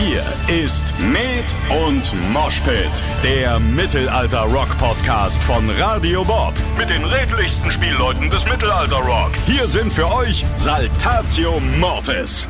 Hier ist Med und Moshpit, der Mittelalter-Rock-Podcast von Radio Bob. Mit den redlichsten Spielleuten des Mittelalter-Rock. Hier sind für euch Saltatio Mortis.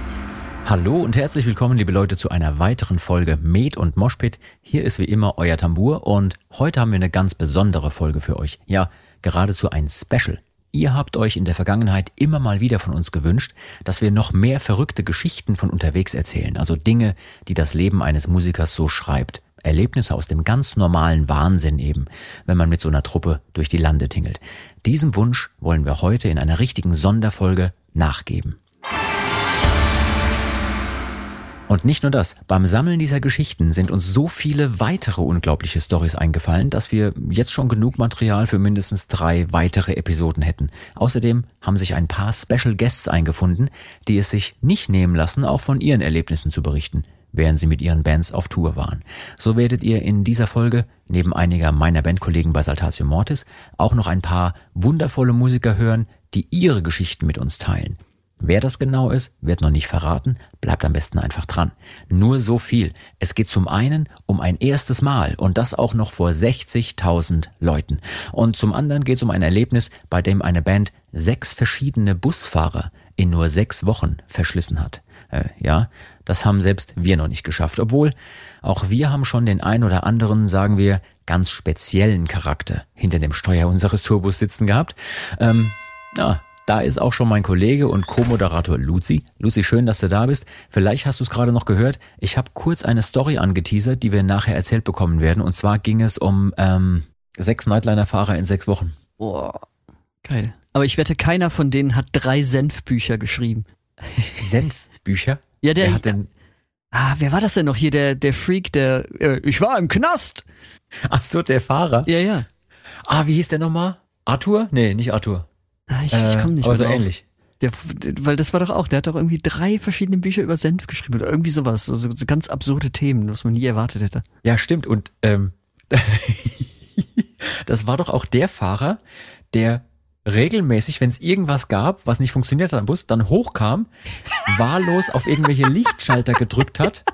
Hallo und herzlich willkommen, liebe Leute, zu einer weiteren Folge Med und Moshpit. Hier ist wie immer euer Tambur und heute haben wir eine ganz besondere Folge für euch. Ja, geradezu ein Special. Ihr habt euch in der Vergangenheit immer mal wieder von uns gewünscht, dass wir noch mehr verrückte Geschichten von unterwegs erzählen, also Dinge, die das Leben eines Musikers so schreibt. Erlebnisse aus dem ganz normalen Wahnsinn eben, wenn man mit so einer Truppe durch die Lande tingelt. Diesem Wunsch wollen wir heute in einer richtigen Sonderfolge nachgeben. Und nicht nur das, beim Sammeln dieser Geschichten sind uns so viele weitere unglaubliche Stories eingefallen, dass wir jetzt schon genug Material für mindestens drei weitere Episoden hätten. Außerdem haben sich ein paar Special Guests eingefunden, die es sich nicht nehmen lassen, auch von ihren Erlebnissen zu berichten, während sie mit ihren Bands auf Tour waren. So werdet ihr in dieser Folge, neben einiger meiner Bandkollegen bei Saltatio Mortis, auch noch ein paar wundervolle Musiker hören, die ihre Geschichten mit uns teilen. Wer das genau ist, wird noch nicht verraten, bleibt am besten einfach dran. Nur so viel. Es geht zum einen um ein erstes Mal und das auch noch vor 60.000 Leuten. Und zum anderen geht es um ein Erlebnis, bei dem eine Band sechs verschiedene Busfahrer in nur sechs Wochen verschlissen hat. Äh, ja, das haben selbst wir noch nicht geschafft. Obwohl, auch wir haben schon den ein oder anderen, sagen wir, ganz speziellen Charakter hinter dem Steuer unseres Turbus sitzen gehabt. Ähm, ja, da ist auch schon mein Kollege und Co-Moderator Luzi. Luzi, schön, dass du da bist. Vielleicht hast du es gerade noch gehört. Ich habe kurz eine Story angeteasert, die wir nachher erzählt bekommen werden. Und zwar ging es um ähm, sechs Nightliner-Fahrer in sechs Wochen. Boah, geil. Aber ich wette, keiner von denen hat drei Senfbücher geschrieben. Senfbücher? Ja, der. Wer hat denn? Ah, wer war das denn noch hier? Der, der Freak, der. Äh, ich war im Knast! Ach so, der Fahrer. Ja, ja. Ah, wie hieß der nochmal? Arthur? Nee, nicht Arthur. Ah, ich, ich komme nicht aber mehr so drauf. ähnlich. Der, weil das war doch auch, der hat doch irgendwie drei verschiedene Bücher über Senf geschrieben oder irgendwie sowas. So, so ganz absurde Themen, was man nie erwartet hätte. Ja, stimmt. Und ähm, das war doch auch der Fahrer, der regelmäßig, wenn es irgendwas gab, was nicht funktioniert hat am Bus, dann hochkam, wahllos auf irgendwelche Lichtschalter gedrückt hat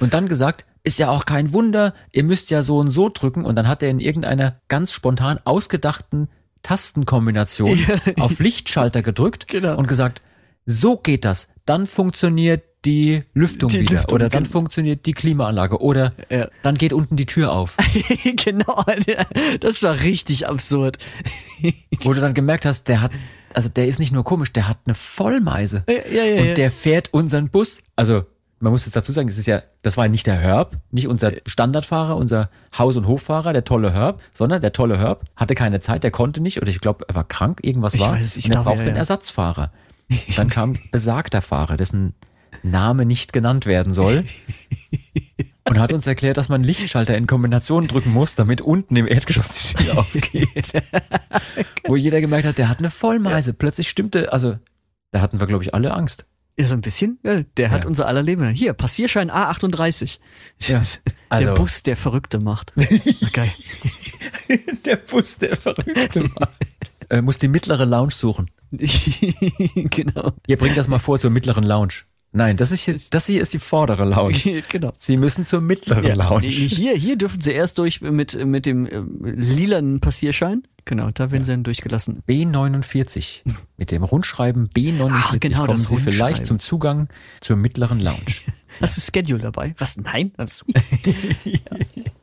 und dann gesagt, ist ja auch kein Wunder, ihr müsst ja so und so drücken und dann hat er in irgendeiner ganz spontan ausgedachten Tastenkombination auf Lichtschalter gedrückt Genau. und gesagt, so geht das, dann funktioniert die Lüftung Die wieder Lüftung, oder dann funktioniert die Klimaanlage oder Ja. dann geht unten die Tür auf. genau, das war richtig absurd. wo du dann gemerkt hast, der hat, also der ist nicht nur komisch, der hat eine Vollmeise. Ja, ja, ja, und der fährt unseren Bus. Also, man muss jetzt dazu sagen, es ist ja, das war nicht der Herb, nicht unser Standardfahrer, unser Haus- und Hoffahrer, der tolle Herb, sondern der tolle Herb hatte keine Zeit, der konnte nicht, oder ich glaube, er war krank, irgendwas Ich war. weiß es, ich und er brauchte ja, einen ja. Ersatzfahrer. Dann kam besagter Fahrer, dessen Name nicht genannt werden soll. Und hat uns erklärt, dass man Lichtschalter in Kombination drücken muss, damit unten im Erdgeschoss die Tür aufgeht. Wo jeder gemerkt hat, der hat eine Vollmeise. Plötzlich stimmte, also da hatten wir, glaube ich, alle Angst. Ja, so ein bisschen. Ja, der hat Ja. unser aller Leben. Hier, Passierschein A38. Ja, also- Der Bus, der Verrückte macht. Geil. der Bus, der Verrückte war. äh, muss die mittlere Lounge suchen. genau. Ihr bringt das mal vor zur mittleren Lounge. Nein, das ist jetzt, das hier ist die vordere Lounge. genau. Sie müssen zur mittleren Ja, Lounge. hier, hier dürfen sie erst durch mit, mit dem äh, lilanen Passierschein. Genau, da werden sie dann durchgelassen. B49. Mit dem Rundschreiben B49 Ah, genau, kommen das Sie vielleicht zum Zugang zur mittleren Lounge. Hast du Schedule dabei? Was? Nein? Hast du?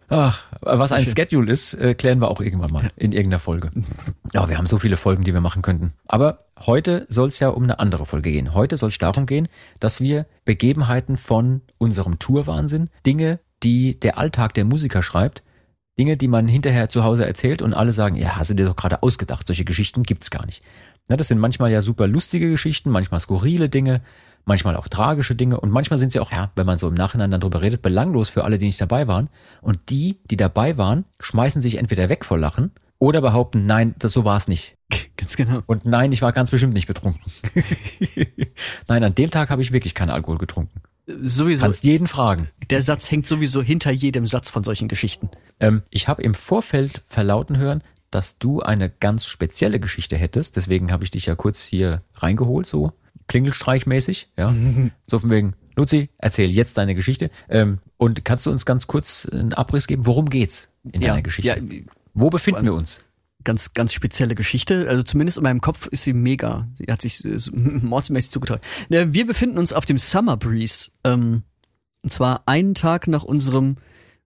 Ach, was ein. Schedule ist, äh, klären wir auch irgendwann mal in irgendeiner Folge. Ja, wir haben so viele Folgen, die wir machen könnten. Aber heute soll es ja um eine andere Folge gehen. Heute soll es darum gehen, dass wir Begebenheiten von unserem Tourwahnsinn, Dinge, die der Alltag der Musiker schreibt, Dinge, die man hinterher zu Hause erzählt und alle sagen, ja, hast du dir doch gerade ausgedacht, solche Geschichten gibt's gar nicht. Na, das sind manchmal ja super lustige Geschichten, manchmal skurrile Dinge, manchmal auch tragische Dinge und manchmal sind sie auch, ja, wenn man so im Nachhinein dann drüber redet, belanglos für alle, die nicht dabei waren. Und die, die dabei waren, schmeißen sich entweder weg vor Lachen oder behaupten, nein, das so war es nicht. Ganz genau. Und nein, ich war ganz bestimmt nicht betrunken. nein, an dem Tag habe ich wirklich keinen Alkohol getrunken. Sowieso. Kannst jeden fragen. Der Satz hängt sowieso hinter jedem Satz von solchen Geschichten. Ähm, ich habe im Vorfeld verlauten hören, dass du eine ganz spezielle Geschichte hättest. Deswegen habe ich dich ja kurz hier reingeholt, so klingelstreichmäßig. Ja, so von wegen, Luzi, erzähl jetzt deine Geschichte. Ähm, und kannst du uns ganz kurz einen Abriss geben? Worum geht's in Ja, deiner Geschichte? ja, Wo befinden wir uns? Ganz, ganz spezielle Geschichte. Also zumindest in meinem Kopf ist sie mega. Sie hat sich äh, mordsmäßig zugetragen. Ne, Wir befinden uns auf dem Summer Breeze. Ähm, und zwar einen Tag nach unserem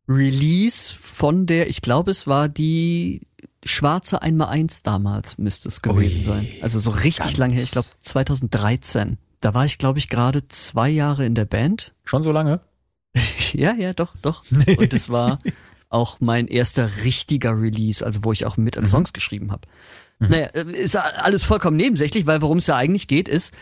Release von der, ich glaube, es war die schwarze 1x1 damals, müsste es gewesen Ui. sein. Also so richtig lange her, ich glaube 2013. Da war ich, glaube ich, gerade zwei Jahre in der Band. Schon so lange? Ja, ja, doch, doch. Und es war auch mein erster richtiger Release, also wo ich auch mit an Songs geschrieben habe. Naja, äh, ist alles vollkommen nebensächlich, weil worum es ja eigentlich geht, ist,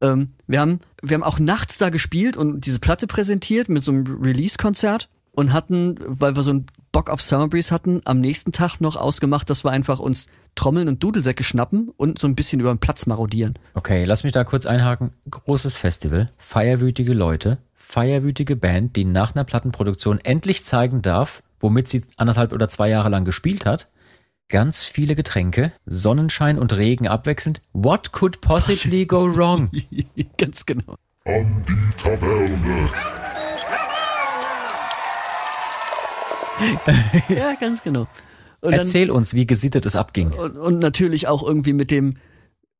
ähm, wir haben, wir haben auch nachts da gespielt und diese Platte präsentiert mit so einem Release-Konzert und hatten, weil wir so einen Bock auf Summer Breeze hatten, am nächsten Tag noch ausgemacht, dass wir einfach uns Trommeln und Dudelsäcke schnappen und so ein bisschen über den Platz marodieren. Okay, lass mich da kurz einhaken. Großes Festival, feierwütige Leute, feierwütige Band, die nach einer Plattenproduktion endlich zeigen darf, womit sie anderthalb oder zwei Jahre lang gespielt hat. Ganz viele Getränke, Sonnenschein und Regen abwechselnd. What could possibly go wrong? Ganz genau. an die Taverne. Ja, ganz genau. Und dann- Erzähl uns, wie gesittet es abging. und, und natürlich auch irgendwie mit dem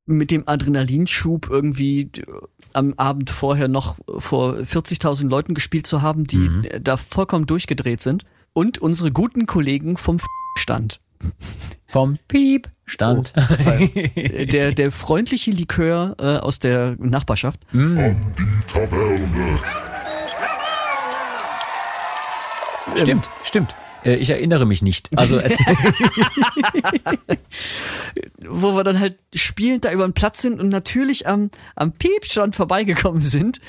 mit dem Adrenalinschub irgendwie d- am Abend vorher noch vor 40.000 Leuten gespielt zu haben, die äh, da vollkommen durchgedreht sind und unsere guten Kollegen vom Stand. Vom Piep stand. Äh, der der freundliche Likör äh, aus der Nachbarschaft. An die Taverne. stimmt, stimmt. Äh, Ich erinnere mich nicht. Also wo wir dann halt spielend da über den Platz sind und natürlich am, am Piepstand vorbeigekommen sind,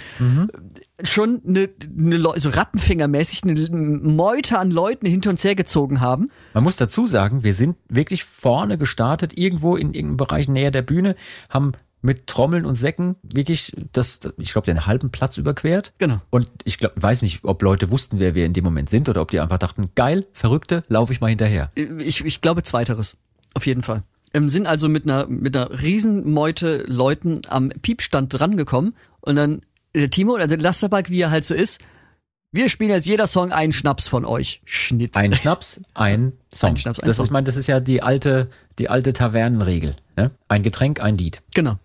schon eine, eine Leu- so Rattenfingermäßig eine Meute an Leuten hinter uns hergezogen haben. Man muss dazu sagen, wir sind wirklich vorne gestartet, irgendwo in irgendeinem Bereich näher der Bühne, haben mit Trommeln und Säcken wirklich das, ich glaube, den halben Platz überquert. Genau. Und ich glaub, weiß nicht, ob Leute wussten, wer wir in dem Moment sind oder ob die einfach dachten, geil, Verrückte, laufe ich mal hinterher. Ich, ich glaube zweiteres. Auf jeden Fall. Ähm, sind also mit einer, mit einer Riesenmeute Leuten am Piepstand drangekommen und dann der Timo oder der Lasterbalk, wie er halt so ist, wir spielen jetzt jeder Song einen Schnaps von euch. Schnitt. Ein Schnaps, ein Song. Ein Schnaps, ein das Song. ist, mein, das ist ja die alte, die alte Tavernenregel. Ne? Ein Getränk, ein Lied. Genau.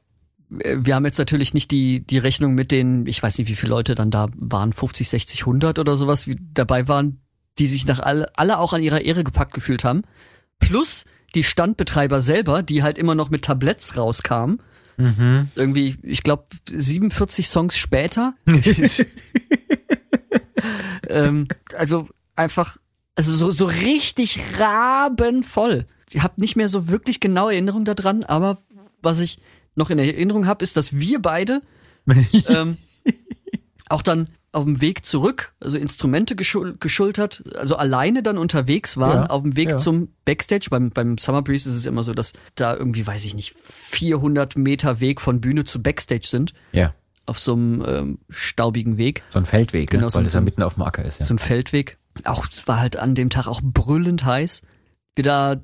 Äh, Wir haben jetzt natürlich nicht die, die Rechnung mit den, ich weiß nicht, wie viele Leute dann da waren, 50, 60, 100 oder sowas, wie dabei waren, die sich nach alle, alle auch an ihrer Ehre gepackt gefühlt haben. Plus die Standbetreiber selber, die halt immer noch mit Tabletts rauskamen. Irgendwie, ich glaube, 47 Songs später. ähm, also einfach, also so, so richtig rabenvoll. Ich habe nicht mehr so wirklich genaue Erinnerung daran, aber was ich noch in Erinnerung habe, ist, dass wir beide ähm, auch dann auf dem Weg zurück, also Instrumente geschul geschultert, also alleine dann unterwegs waren, Ja, auf dem Weg ja. zum Backstage. Beim, beim Summer Breeze ist es immer so, dass da irgendwie, weiß ich nicht, 400 Meter Weg von Bühne zu Backstage sind, Ja. auf so einem ähm, staubigen Weg. So ein Feldweg, Genau, ne? so weil es ja mitten auf dem Acker ist. Ja. So ein Feldweg. Auch, es war halt an dem Tag auch brüllend heiß. Wir da äh,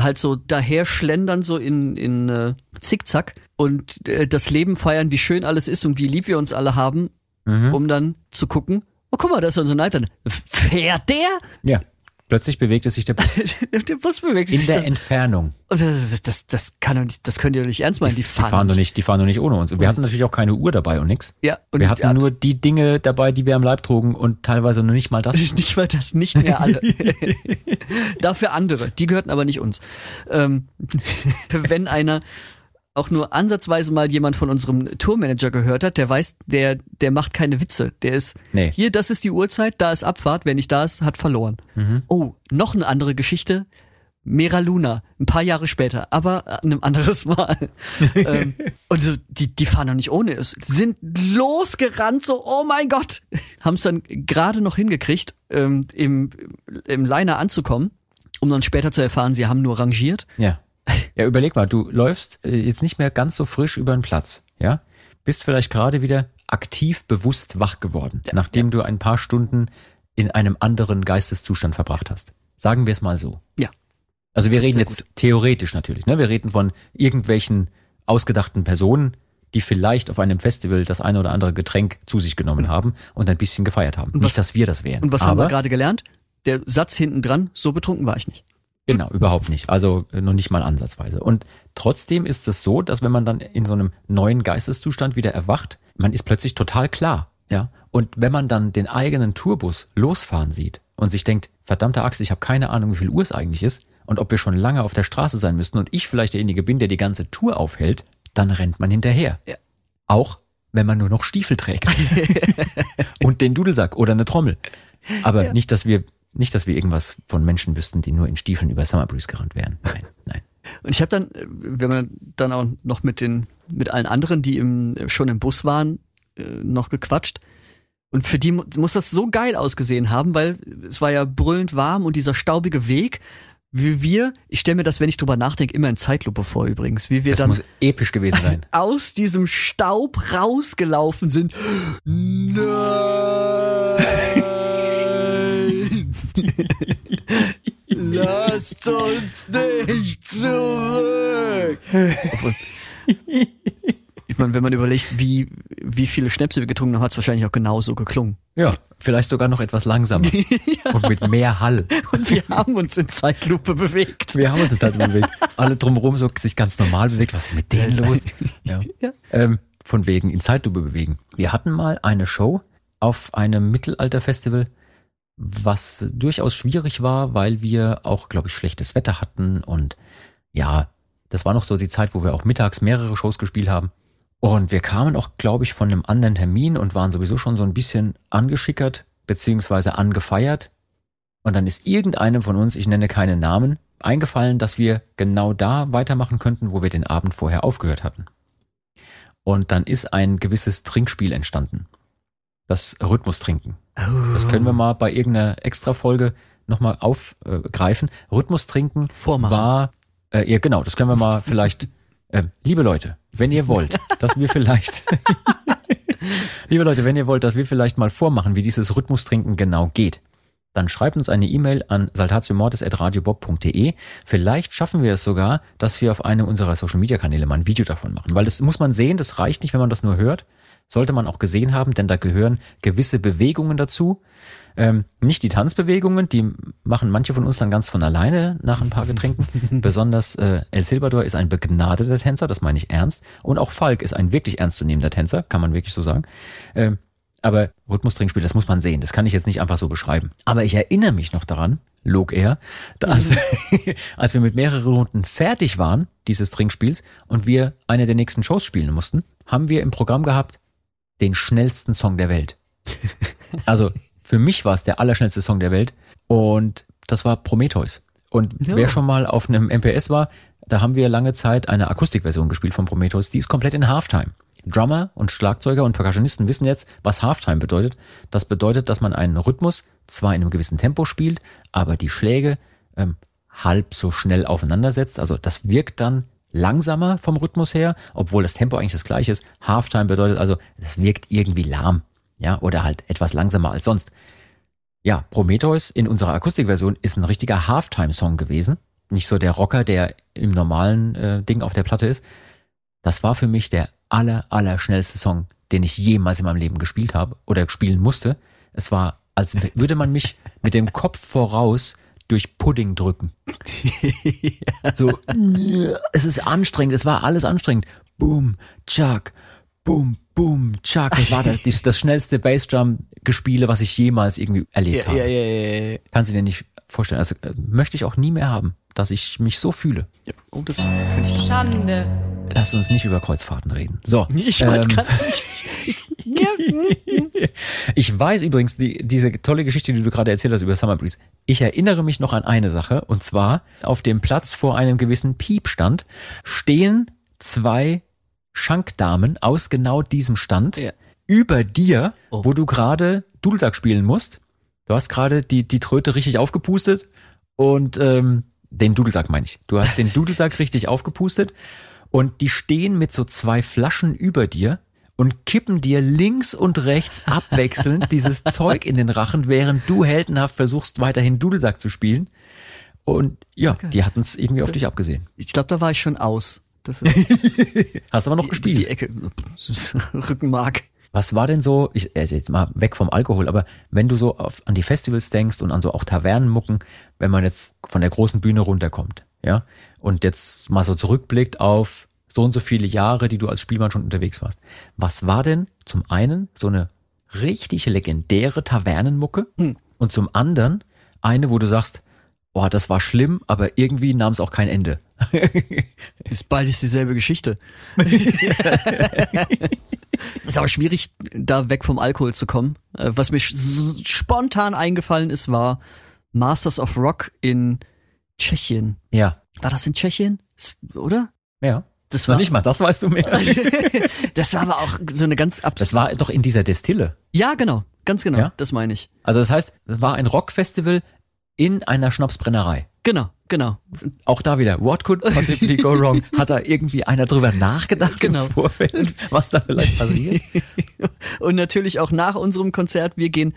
halt so daher schlendern, so in, in äh, Zickzack und äh, das Leben feiern, wie schön alles ist und wie lieb wir uns alle haben, Mhm. um dann zu gucken, oh guck mal, da ist unser Leiter. Fährt der? ja. Plötzlich bewegte sich der Bus der Bus bewegt in sich. der da. Entfernung. Und das, das, das, kann doch nicht, das könnt ihr doch nicht ernst meinen. Die, Die fahren doch nicht, die fahren doch nicht ohne uns. Und wir hatten natürlich auch keine Uhr dabei und nix. Ja, und wir hatten ja, nur die Dinge dabei, die wir am Leib trugen und teilweise nur nicht mal das. Nicht mal das, nicht mehr alle. Dafür andere. Die gehörten aber nicht uns. Ähm, wenn einer auch nur ansatzweise mal jemand von unserem Tourmanager gehört hat, der weiß, der, der macht keine Witze. Der ist, Nee. hier, das ist die Uhrzeit, da ist Abfahrt, wer nicht da ist, hat verloren. Oh, noch eine andere Geschichte. Mera Luna, ein paar Jahre später, aber an einem anderes Mal. ähm, und so, die, die fahren doch nicht ohne es. Sind losgerannt, so, oh mein Gott. Haben es dann gerade noch hingekriegt, ähm, im, im Liner anzukommen, um dann später zu erfahren, sie haben nur rangiert. Ja. Ja, überleg mal, du läufst äh, jetzt nicht mehr ganz so frisch über den Platz, ja? Bist vielleicht gerade wieder aktiv bewusst wach geworden, nachdem du ein paar Stunden in einem anderen Geisteszustand verbracht hast. Sagen wir es mal so. Ja. Also wir reden jetzt theoretisch natürlich, ne? Wir reden von irgendwelchen ausgedachten Personen, die vielleicht auf einem Festival das eine oder andere Getränk zu sich genommen haben und ein bisschen gefeiert haben. was- nicht, dass wir das wären. Und was aber, haben wir gerade gelernt? Der Satz hinten dran, so betrunken war ich nicht. Genau, überhaupt nicht. Also äh, noch nicht mal ansatzweise. Und trotzdem ist es so, dass wenn man dann in so einem neuen Geisteszustand wieder erwacht, man ist plötzlich total klar. Ja. Und wenn man dann den eigenen Tourbus losfahren sieht und sich denkt, verdammte Axt, ich habe keine Ahnung, wie viel Uhr es eigentlich ist und ob wir schon lange auf der Straße sein müssten und ich vielleicht derjenige bin, der die ganze Tour aufhält, dann rennt man hinterher. Ja. Auch wenn man nur noch Stiefel trägt. und den Dudelsack oder eine Trommel. Aber nicht, dass wir nicht, dass wir irgendwas von Menschen wüssten, die nur in Stiefeln über Summer Breeze gerannt wären. Nein, nein. Und ich habe dann, wenn man dann auch noch mit den, mit allen anderen, die im, schon im Bus waren, äh, noch gequatscht. Und für die mu- muss das so geil ausgesehen haben, weil es war ja brüllend warm und dieser staubige Weg, wie wir, ich stelle mir das, wenn ich drüber nachdenke, immer in Zeitlupe vor übrigens, wie wir Das dann muss episch gewesen sein. aus diesem Staub rausgelaufen sind. Nein! Lasst uns nicht zurück! Ich meine, wenn man überlegt, wie, wie viele Schnäpse wir getrunken haben, hat es wahrscheinlich auch genauso geklungen. Ja, vielleicht sogar noch etwas langsamer. Und mit mehr Hall. Und wir haben uns in Zeitlupe bewegt. Wir haben uns jetzt halt bewegt. Alle drumherum so sich ganz normal bewegt. Was ist mit denen los? Ja. Ja. Ähm, von wegen in Zeitlupe bewegen. Wir hatten mal eine Show auf einem Mittelalterfestival, was durchaus schwierig war, weil wir auch, glaube ich, schlechtes Wetter hatten und ja, das war noch so die Zeit, wo wir auch mittags mehrere Shows gespielt haben. Und wir kamen auch, glaube ich, von einem anderen Termin und waren sowieso schon so ein bisschen angeschickert, beziehungsweise angefeiert. Und dann ist irgendeinem von uns, ich nenne keinen Namen, eingefallen, dass wir genau da weitermachen könnten, wo wir den Abend vorher aufgehört hatten. Und dann ist ein gewisses Trinkspiel entstanden. Das Rhythmustrinken. Das können wir mal bei irgendeiner Extra-Folge nochmal aufgreifen. Rhythmustrinken Vormachen. war, äh, ja genau, das können wir mal vielleicht, äh, liebe Leute, wenn ihr wollt, dass wir vielleicht, liebe Leute, wenn ihr wollt, dass wir vielleicht mal vormachen, wie dieses Rhythmustrinken genau geht, dann schreibt uns eine E-Mail an saltatiomortis.radiobob.de. Vielleicht schaffen wir es sogar, dass wir auf einem unserer Social Media Kanäle mal ein Video davon machen. Weil das muss man sehen, das reicht nicht, wenn man das nur hört. Sollte man auch gesehen haben, denn da gehören gewisse Bewegungen dazu. Ähm, nicht die Tanzbewegungen, die machen manche von uns dann ganz von alleine nach ein paar Getränken. Besonders äh, El Silvador ist ein begnadeter Tänzer, das meine ich ernst. Und auch Falk ist ein wirklich ernstzunehmender Tänzer, kann man wirklich so sagen. Ähm, aber Rhythmustrinkspiel, das muss man sehen. Das kann ich jetzt nicht einfach so beschreiben. Aber ich erinnere mich noch daran, log er, dass, als wir mit mehreren Runden fertig waren, dieses Trinkspiels, und wir eine der nächsten Shows spielen mussten, haben wir im Programm gehabt den schnellsten Song der Welt. Also für mich war es der allerschnellste Song der Welt und das war Prometheus. Und Ja. wer schon mal auf einem MPS war, da haben wir lange Zeit eine Akustikversion gespielt von Prometheus, die ist komplett in Halftime. Drummer und Schlagzeuger und Percussionisten wissen jetzt, was Halftime bedeutet. Das bedeutet, dass man einen Rhythmus zwar in einem gewissen Tempo spielt, aber die Schläge ähm, halb so schnell aufeinandersetzt. Also das wirkt dann langsamer vom Rhythmus her, obwohl das Tempo eigentlich das gleiche ist. Halftime bedeutet also, es wirkt irgendwie lahm, ja, oder halt etwas langsamer als sonst. Ja, Prometheus in unserer Akustikversion ist ein richtiger Halftime-Song gewesen. Nicht so der Rocker, der im normalen äh, Ding auf der Platte ist. Das war für mich der aller, aller schnellste Song, den ich jemals in meinem Leben gespielt habe oder spielen musste. Es war, als würde man mich mit dem Kopf voraus durch Pudding drücken. So, es ist anstrengend, es war alles anstrengend. Boom, chuck, boom, boom, chuck. Das war das, das, das schnellste Bassdrum-Gespiele, was ich jemals irgendwie erlebt habe. ja, ja. Kannst du dir nicht vorstellen. Also äh, möchte ich auch nie mehr haben, dass ich mich so fühle. Oh, das kann ich Schande. Lass uns nicht über Kreuzfahrten reden. So. Ich weiß ähm, nicht. Ich weiß übrigens, die, diese tolle Geschichte, die du gerade erzählt hast über Summer Breeze. Ich erinnere mich noch an eine Sache, und zwar auf dem Platz vor einem gewissen Piepstand stehen zwei Schankdamen aus genau diesem Stand Ja. über dir, Oh. wo du gerade Dudelsack spielen musst. Du hast gerade die, die Tröte richtig aufgepustet und ähm, den Dudelsack meine ich. Du hast den Dudelsack richtig aufgepustet und die stehen mit so zwei Flaschen über dir und kippen dir links und rechts abwechselnd dieses Zeug in den Rachen, während du heldenhaft versuchst, weiterhin Dudelsack zu spielen. Und ja, die hatten es irgendwie auf dich abgesehen. Ich glaube, da war ich schon aus. Das ist Hast aber noch die, gespielt. Die Ecke. Rückenmark. Was war denn so, ich also jetzt mal weg vom Alkohol, aber wenn du so auf, an die Festivals denkst und an so auch Tavernenmucken, wenn man jetzt von der großen Bühne runterkommt, ja, und jetzt mal so zurückblickt auf so und so viele Jahre, die du als Spielmann schon unterwegs warst. Was war denn zum einen so eine richtig legendäre Tavernenmucke Hm. und zum anderen eine, wo du sagst, boah, das war schlimm, aber irgendwie nahm es auch kein Ende. Ist beides dieselbe Geschichte. ist aber schwierig, da weg vom Alkohol zu kommen. Äh, Was mir spontan eingefallen ist, war Masters of Rock in Tschechien. Ja, War das in Tschechien? Oder? ja. Das War nicht mal, das weißt du mehr. Das war aber auch so eine ganz abs Das war doch in dieser Destille. Ja, genau. Ganz genau. Ja? Das meine ich. Also das heißt, es war ein Rockfestival in einer Schnapsbrennerei. Genau, genau. Auch da wieder, what could possibly go wrong? Hat da irgendwie einer drüber nachgedacht Genau. im Vorfeld, was da vielleicht passiert? Und natürlich auch nach unserem Konzert, wir gehen,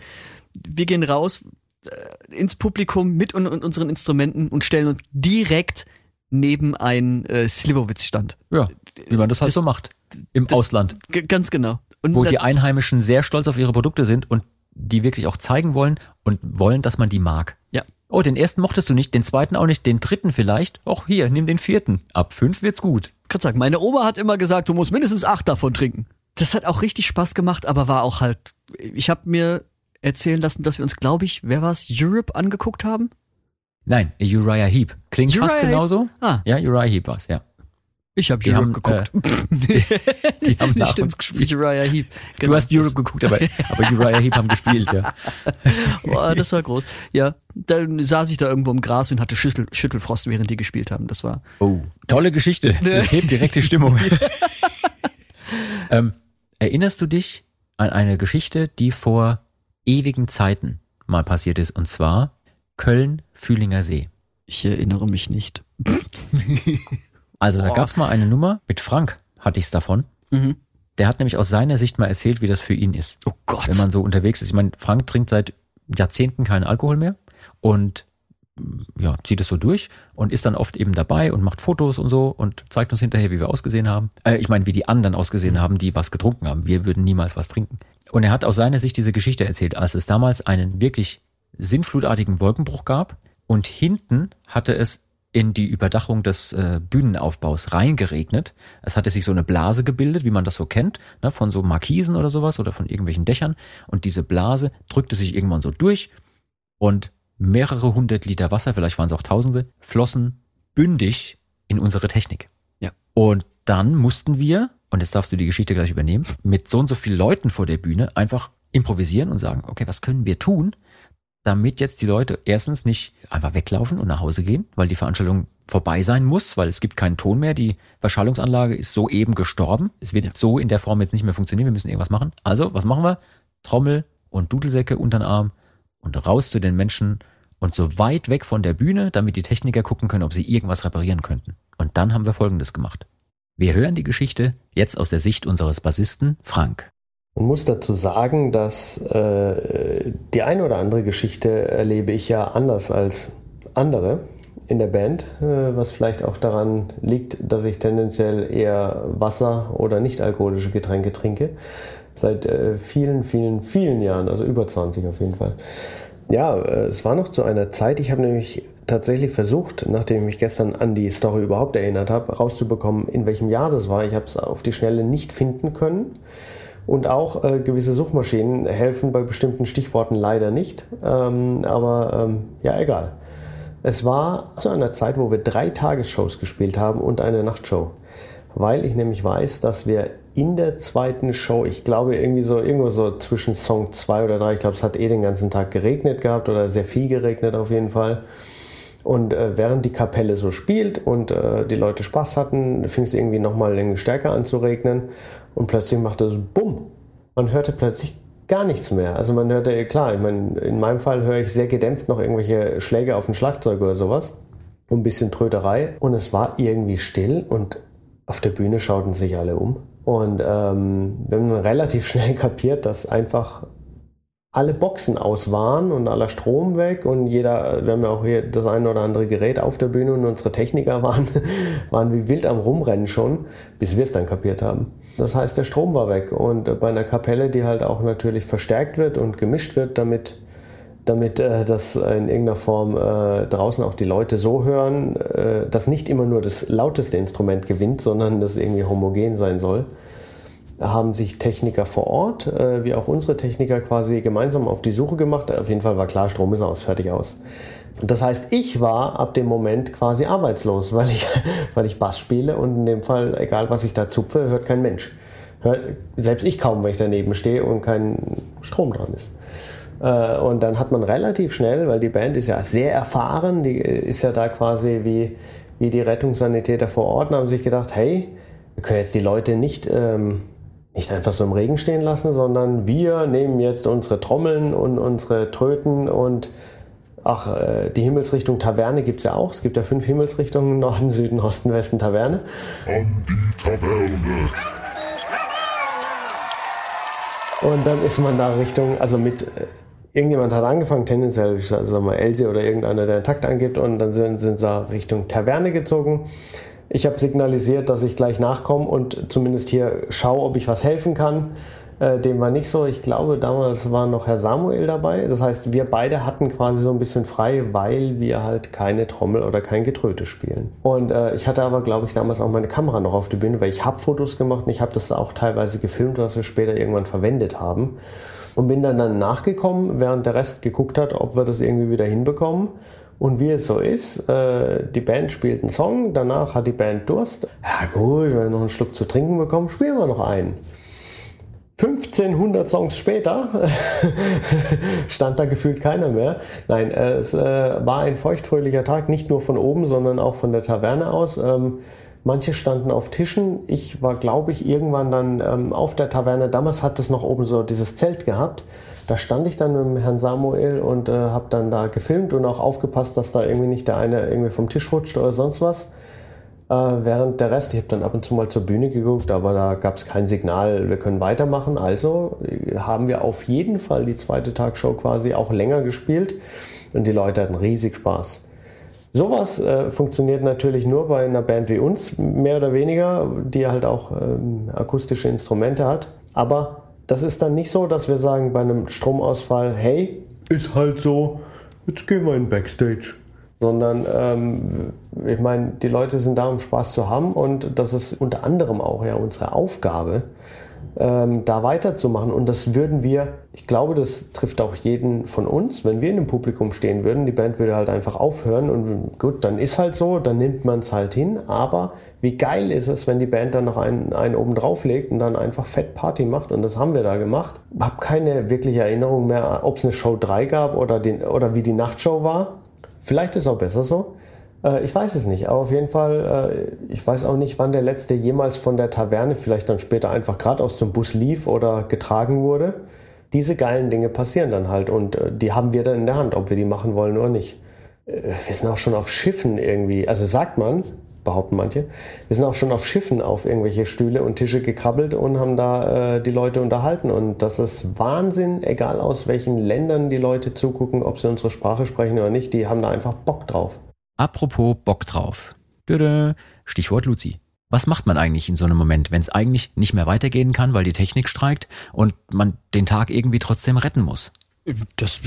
wir gehen raus äh, ins Publikum mit unseren Instrumenten und stellen uns direkt neben einen äh, Slivovitz-Stand. Ja, wie man das halt Das- so macht. Im das- Ausland, ganz genau. Und wo die Einheimischen sehr stolz auf ihre Produkte sind und die wirklich auch zeigen wollen und wollen, dass man die mag. Ja. Oh, den ersten mochtest du nicht, den zweiten auch nicht, den dritten vielleicht. Auch hier, nimm den vierten. Ab fünf wird's gut. kann sagen, meine Oma hat immer gesagt, du musst mindestens acht davon trinken. Das hat auch richtig Spaß gemacht, aber war auch halt, ich habe mir erzählen lassen, dass wir uns, glaube ich, wer war's, Europe angeguckt haben? Nein, Uriah Heep. Klingt Uriah fast genauso. Ah, Ja, Uriah Heep war's, ja. ich habe Europe haben, geguckt. Die haben nach Stimmt, uns gespielt. Uriah Heep. Du hast Europe geguckt, aber, aber Uriah Heep haben gespielt, ja. Boah, das war groß. Ja, dann saß ich da irgendwo im Gras und hatte Schüttel, Schüttelfrost, während die gespielt haben. Das war Oh, tolle Geschichte. Das hebt direkt die Stimmung. ähm, erinnerst du dich an eine Geschichte, die vor ewigen Zeiten mal passiert ist, und zwar Köln-Fühlinger See? Ich erinnere mich nicht. Also da gab's mal eine Nummer, mit Frank hatte ich's davon. Mhm. Der hat nämlich aus seiner Sicht mal erzählt, wie das für ihn ist. Oh Gott. wenn man so unterwegs ist. Ich meine, Frank trinkt seit Jahrzehnten keinen Alkohol mehr und mm, ja, zieht es so durch und ist dann oft eben dabei und macht Fotos und so und zeigt uns hinterher, wie wir ausgesehen haben. Äh, ich meine, wie die anderen ausgesehen haben, die was getrunken haben. Wir würden niemals was trinken. Und er hat aus seiner Sicht diese Geschichte erzählt, als es damals einen wirklich sinnflutartigen Wolkenbruch gab und hinten hatte es in die Überdachung des äh, Bühnenaufbaus reingeregnet. Es hatte sich so eine Blase gebildet, wie man das so kennt, ne, von so Markisen oder sowas oder von irgendwelchen Dächern. Und diese Blase drückte sich irgendwann so durch und mehrere hundert Liter Wasser, vielleicht waren es auch Tausende, flossen bündig in unsere Technik. Ja. Und dann mussten wir, und jetzt darfst du die Geschichte gleich übernehmen, mit so und so vielen Leuten vor der Bühne einfach improvisieren und sagen, okay, was können wir tun, damit jetzt die Leute erstens nicht einfach weglaufen und nach Hause gehen, weil die Veranstaltung vorbei sein muss, weil es gibt keinen Ton mehr. Die Verschallungsanlage ist so eben gestorben. Es wird so in der Form jetzt nicht mehr funktionieren. Wir müssen irgendwas machen. Also, was machen wir? Trommel und Dudelsäcke unter den Arm und raus zu den Menschen und so weit weg von der Bühne, damit die Techniker gucken können, ob sie irgendwas reparieren könnten. Und dann haben wir Folgendes gemacht. Wir hören die Geschichte jetzt aus der Sicht unseres Bassisten Frank. Man muss dazu sagen, dass äh, die eine oder andere Geschichte erlebe ich ja anders als andere in der Band, äh, was vielleicht auch daran liegt, dass ich tendenziell eher Wasser oder nicht alkoholische Getränke trinke. Seit äh, vielen, vielen, vielen Jahren, also über 20 auf jeden Fall. Ja, äh, es war noch zu einer Zeit, ich habe nämlich tatsächlich versucht, nachdem ich mich gestern an die Story überhaupt erinnert habe, rauszubekommen, in welchem Jahr das war. Ich habe es auf die Schnelle nicht finden können. Und auch äh, gewisse Suchmaschinen helfen bei bestimmten Stichworten leider nicht. Ähm, aber ähm, ja, egal. Es war zu einer Zeit, wo wir drei Tagesshows gespielt haben und eine Nachtshow. Weil ich nämlich weiß, dass wir in der zweiten Show, ich glaube irgendwie so irgendwo so zwischen Song 2 oder 3, ich glaube es hat eh den ganzen Tag geregnet gehabt oder sehr viel geregnet auf jeden Fall. Und äh, während die Kapelle so spielt und äh, die Leute Spaß hatten, fing es irgendwie nochmal stärker an zu regnen und plötzlich machte es Bumm. Man hörte plötzlich gar nichts mehr. Also man hörte, klar, ich meine, in meinem Fall höre ich sehr gedämpft noch irgendwelche Schläge auf ein Schlagzeug oder sowas. Und ein bisschen Tröterei. Und es war irgendwie still und auf der Bühne schauten sich alle um. Und ähm, wir haben relativ schnell kapiert, dass einfach alle Boxen aus waren und aller Strom weg und jeder, wir haben ja auch hier das eine oder andere Gerät auf der Bühne und unsere Techniker waren, waren wie wild am Rumrennen schon, bis wir es dann kapiert haben. Das heißt, der Strom war weg und bei einer Kapelle, die halt auch natürlich verstärkt wird und gemischt wird, damit damit äh, das in irgendeiner Form äh, draußen auch die Leute so hören, äh, dass nicht immer nur das lauteste Instrument gewinnt, sondern das irgendwie homogen sein soll haben sich Techniker vor Ort, äh, wie auch unsere Techniker, quasi gemeinsam auf die Suche gemacht. Auf jeden Fall war klar, Strom ist aus, fertig aus. Das heißt, ich war ab dem Moment quasi arbeitslos, weil ich, weil ich Bass spiele und in dem Fall, egal was ich da zupfe, hört kein Mensch. Hört, selbst ich kaum, wenn ich daneben stehe und kein Strom dran ist. Äh, und dann hat man relativ schnell, weil die Band ist ja sehr erfahren, die ist ja da quasi wie, wie die Rettungssanitäter vor Ort, haben sich gedacht, hey, wir können jetzt die Leute nicht ähm, nicht einfach so im Regen stehen lassen, sondern wir nehmen jetzt unsere Trommeln und unsere Tröten und ach, äh, die Himmelsrichtung Taverne gibt es ja auch. Es gibt ja fünf Himmelsrichtungen, Norden, Süden, Osten, Westen, Taverne. An die Taverne. Und dann ist man da Richtung, also mit, äh, irgendjemand hat angefangen, tendenziell, also mal Elsie oder irgendeiner, der einen Takt angibt, und dann sind, sind sie Richtung Taverne gezogen. Ich habe signalisiert, dass ich gleich nachkomme und zumindest hier schaue, ob ich was helfen kann. Äh, dem war nicht so. Ich glaube, damals war noch Herr Samuel dabei. Das heißt, wir beide hatten quasi so ein bisschen frei, weil wir halt keine Trommel oder kein Getröte spielen. Und äh, ich hatte aber, glaube ich, damals auch meine Kamera noch auf der Bühne, weil ich habe Fotos gemacht und ich habe das auch teilweise gefilmt, was wir später irgendwann verwendet haben. Und bin dann, dann nachgekommen, während der Rest geguckt hat, ob wir das irgendwie wieder hinbekommen. Und wie es so ist, äh, die Band spielt einen Song, danach hat die Band Durst. Ja gut, wenn wir noch einen Schluck zu trinken bekommen, spielen wir noch einen. 1500 Songs später stand da gefühlt keiner mehr. Nein, es äh, war ein feuchtfröhlicher Tag, nicht nur von oben, sondern auch von der Taverne aus. Ähm, manche standen auf Tischen. Ich war, glaube ich, irgendwann dann ähm, auf der Taverne. Damals hat es noch oben so dieses Zelt gehabt. Da stand ich dann mit dem Herrn Samuel und äh, habe dann da gefilmt und auch aufgepasst, dass da irgendwie nicht der eine irgendwie vom Tisch rutscht oder sonst was. Äh, während der Rest, ich habe dann ab und zu mal zur Bühne geguckt, aber da gab es kein Signal, wir können weitermachen. Also äh, haben wir auf jeden Fall die zweite Tagshow quasi auch länger gespielt und die Leute hatten riesig Spaß. Sowas äh, funktioniert natürlich nur bei einer Band wie uns, mehr oder weniger, die halt auch ähm, akustische Instrumente hat. Aber das ist dann nicht so, dass wir sagen bei einem Stromausfall, hey, ist halt so, jetzt gehen wir in Backstage. Sondern ähm, ich meine, die Leute sind da, um Spaß zu haben und das ist unter anderem auch ja unsere Aufgabe, ähm, da weiterzumachen. Und das würden wir, ich glaube, das trifft auch jeden von uns, wenn wir in dem Publikum stehen würden, die Band würde halt einfach aufhören und gut, dann ist halt so, dann nimmt man es halt hin. Aber wie geil ist es, wenn die Band dann noch einen, einen oben drauf legt und dann einfach Fett Party macht und das haben wir da gemacht. Hab keine wirkliche Erinnerung mehr, ob es eine Show 3 gab oder, den, oder wie die Nachtshow war. Vielleicht ist auch besser so. Äh, ich weiß es nicht, aber auf jeden Fall, äh, ich weiß auch nicht, wann der letzte jemals von der Taverne vielleicht dann später einfach geradeaus zum Bus lief oder getragen wurde. Diese geilen Dinge passieren dann halt und äh, die haben wir dann in der Hand, ob wir die machen wollen oder nicht. Wir sind auch schon auf Schiffen irgendwie, also sagt man, behaupten manche, wir sind auch schon auf Schiffen auf irgendwelche Stühle und Tische gekrabbelt und haben da äh, die Leute unterhalten. Und das ist Wahnsinn, egal aus welchen Ländern die Leute zugucken, ob sie unsere Sprache sprechen oder nicht, die haben da einfach Bock drauf. Apropos Bock drauf. Stichwort Luzi. Was macht man eigentlich in so einem Moment, wenn es eigentlich nicht mehr weitergehen kann, weil die Technik streikt und man den Tag irgendwie trotzdem retten muss? Das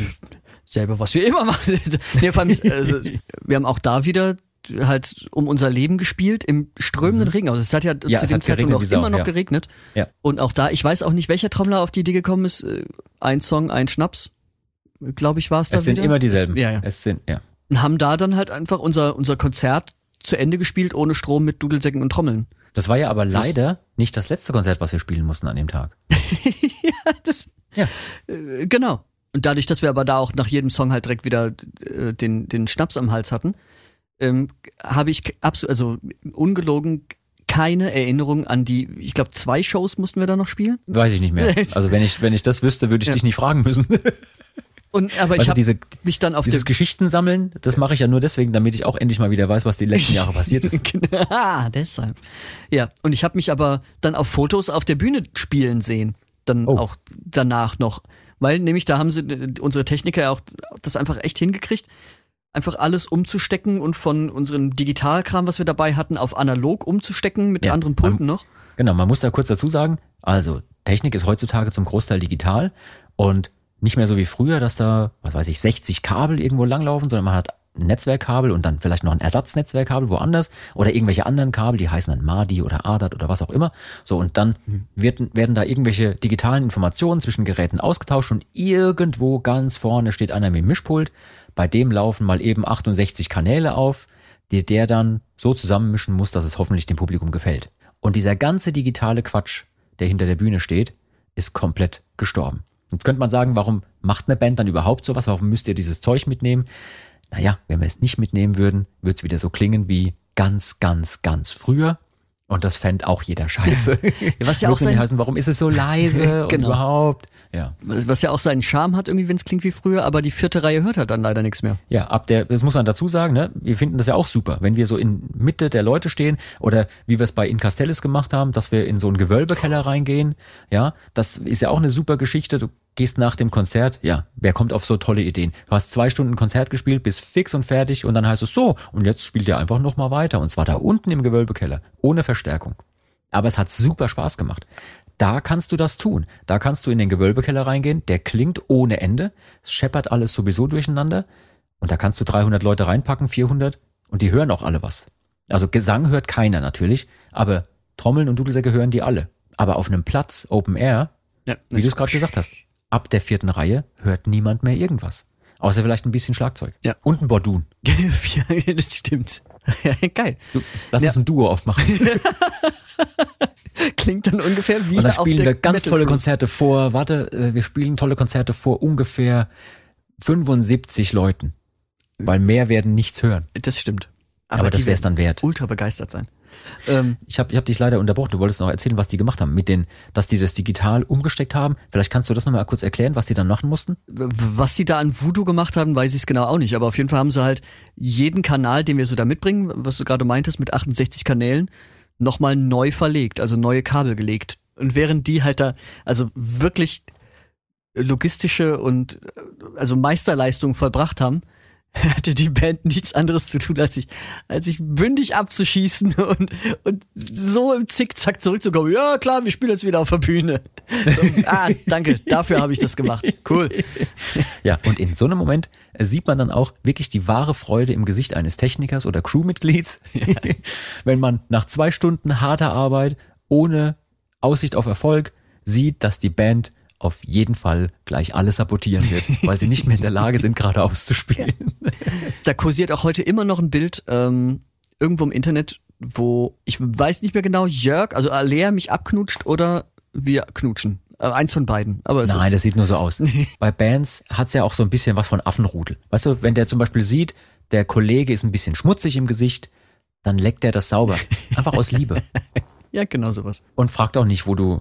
selber, was wir immer machen. nee, allem, also, wir haben auch da wieder halt um unser Leben gespielt im strömenden mhm. Regen. Also es hat ja, ja zu dem Zeitpunkt noch immer noch ja. geregnet. Ja. Und auch da, ich weiß auch nicht, welcher Trommler auf die Idee gekommen ist. Äh, ein Song, ein Schnaps, glaube ich, war es da. Es sind wieder. immer dieselben. Es, ja, ja. Es sind, ja und haben da dann halt einfach unser, unser Konzert zu Ende gespielt, ohne Strom, mit Dudelsäcken und Trommeln. Das war ja aber leider nicht das letzte Konzert, was wir spielen mussten an dem Tag. ja, das, ja. Äh, genau. Und dadurch, dass wir aber da auch nach jedem Song halt direkt wieder äh, den, den Schnaps am Hals hatten, ähm, habe ich absolut, also ungelogen keine Erinnerung an die, ich glaube, zwei Shows mussten wir da noch spielen. Weiß ich nicht mehr. Also wenn ich, wenn ich das wüsste, würde ich ja. dich nicht fragen müssen. Und, aber ich also habe mich dann auf dieses Geschichten sammeln, das mache ich ja nur deswegen, damit ich auch endlich mal wieder weiß, was die letzten Jahre passiert ist. ah, deshalb. Ja, und ich habe mich aber dann auf Fotos auf der Bühne spielen sehen, dann oh. auch danach noch, weil nämlich da haben sie äh, unsere Techniker ja auch das einfach echt hingekriegt, einfach alles umzustecken und von unserem Digitalkram, was wir dabei hatten, auf analog umzustecken mit Ja, anderen Pulten man- noch. Genau, man muss da kurz dazu sagen, also Technik ist heutzutage zum Großteil digital und nicht mehr so wie früher, dass da, was weiß ich, 60 Kabel irgendwo langlaufen, sondern man hat ein Netzwerkkabel und dann vielleicht noch ein Ersatznetzwerkkabel woanders oder irgendwelche anderen Kabel, die heißen dann MADI oder ADAT oder was auch immer. So, und dann wird, werden da irgendwelche digitalen Informationen zwischen Geräten ausgetauscht und irgendwo ganz vorne steht einer mit dem Mischpult, bei dem laufen mal eben 68 Kanäle auf, die der dann so zusammenmischen muss, dass es hoffentlich dem Publikum gefällt. Und dieser ganze digitale Quatsch, der hinter der Bühne steht, ist komplett gestorben. Jetzt könnte man sagen, warum macht eine Band dann überhaupt sowas? Warum müsst ihr dieses Zeug mitnehmen? Naja, wenn wir es nicht mitnehmen würden, würde es wieder so klingen wie ganz, ganz, ganz früher. Und das fände auch jeder scheiße. was ja auch sein- heißen, warum ist es so leise Genau. überhaupt? Ja. Was ja auch seinen Charme hat, irgendwie, wenn es klingt wie früher, aber die vierte Reihe hört halt dann leider nichts mehr. Ja, ab der, das muss man dazu sagen, ne? Wir finden das ja auch super, wenn wir so in Mitte der Leute stehen oder wie wir es bei In Castellis gemacht haben, dass wir in so einen Gewölbekeller reingehen. Ja, das ist ja auch eine super Geschichte. Du gehst nach dem Konzert, ja, wer kommt auf so tolle Ideen? Du hast zwei Stunden Konzert gespielt, bist fix und fertig und dann heißt es so, und jetzt spielt ihr einfach noch mal weiter und zwar da unten im Gewölbekeller, ohne Verstärkung. Aber es hat super Spaß gemacht. Da kannst du das tun. Da kannst du in den Gewölbekeller reingehen. Der klingt ohne Ende. Es scheppert alles sowieso durcheinander. Und da kannst du 300 Leute reinpacken, 400. Und die hören auch alle was. Also Gesang hört keiner natürlich. Aber Trommeln und Dudelsäcke hören die alle. Aber auf einem Platz, Open Air, Ja, wie du es gerade gesagt hast, ab der vierten Reihe hört niemand mehr irgendwas. Außer vielleicht ein bisschen Schlagzeug. Ja. Und ein Bordun. ja, das stimmt. Ja, geil. Du, lass Ja. uns ein Duo aufmachen. Klingt dann ungefähr wie Und dann spielen wir ganz Metal tolle. Konzerte vor, warte, äh, wir spielen tolle Konzerte vor ungefähr 75 Leuten. Weil mehr werden nichts hören. Das stimmt. Aber, das die wäre es dann wert. ultra begeistert sein. Ähm, Ich habe ich hab dich leider unterbrochen. Du wolltest noch erzählen, was die gemacht haben. Mit den, dass die das digital umgesteckt haben. Vielleicht kannst du das nochmal kurz erklären, was die dann machen mussten? was sie da an Voodoo gemacht haben, weiß ich es genau auch nicht. Aber auf jeden Fall haben sie halt jeden Kanal, den wir so da mitbringen, was du gerade meintest, mit 68 Kanälen, nochmal neu verlegt, also neue Kabel gelegt. Und während die halt da, also wirklich logistische und äh, also Meisterleistungen vollbracht haben, hatte die Band nichts anderes zu tun, als sich, als sich bündig abzuschießen und, und so im Zickzack zurückzukommen. Ja, klar, wir spielen jetzt wieder auf der Bühne. So, ah, danke, dafür habe ich das gemacht. Cool. Ja, und in so einem Moment äh, sieht man dann auch wirklich die wahre Freude im Gesicht eines Technikers oder Crewmitglieds, wenn man nach zwei Stunden harter Arbeit ohne Aussicht auf Erfolg sieht, dass die Band auf jeden Fall gleich alles sabotieren wird, weil sie nicht mehr in der Lage sind, geradeaus zu spielen. Da kursiert auch heute immer noch ein Bild ähm, irgendwo im Internet, wo ich weiß nicht mehr genau, Jörg, also Alea mich abknutscht oder wir knutschen. Äh, eins von beiden. Aber es Nein, das sieht nur so aus. Bei Bands hat's ja auch so ein bisschen was von Affenrudel. Weißt du, wenn der zum Beispiel sieht, der Kollege ist ein bisschen schmutzig im Gesicht, dann leckt er das sauber. Einfach aus Liebe. ja, genau sowas. Und fragt auch nicht, wo du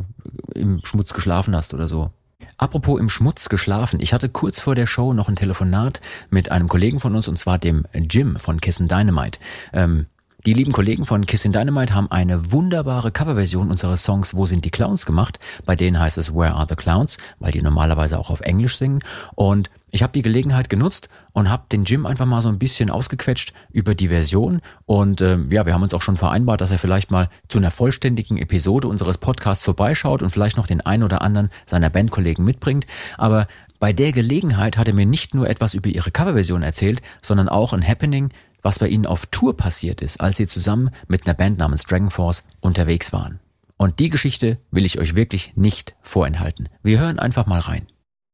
im Schmutz geschlafen hast oder so. Apropos im Schmutz geschlafen. Ich hatte kurz vor der Show noch ein Telefonat mit einem Kollegen von uns und zwar dem Jim von Kiss and Dynamite. Ähm, die lieben Kollegen von Kiss and Dynamite haben eine wunderbare Coverversion unseres Songs Wo sind die Clowns gemacht. Bei denen heißt es Where are the Clowns, weil die normalerweise auch auf Englisch singen. Und ich habe die Gelegenheit genutzt und habe den Jim einfach mal so ein bisschen ausgequetscht über die Version. Und ähm, ja, wir haben uns auch schon vereinbart, dass er vielleicht mal zu einer vollständigen Episode unseres Podcasts vorbeischaut und vielleicht noch den einen oder anderen seiner Bandkollegen mitbringt. Aber bei der Gelegenheit hat er mir nicht nur etwas über ihre Coverversion erzählt, sondern auch ein Happening, was bei ihnen auf Tour passiert ist, als sie zusammen mit einer Band namens Dragon Force unterwegs waren. Und die Geschichte will ich euch wirklich nicht vorenthalten. Wir hören einfach mal rein.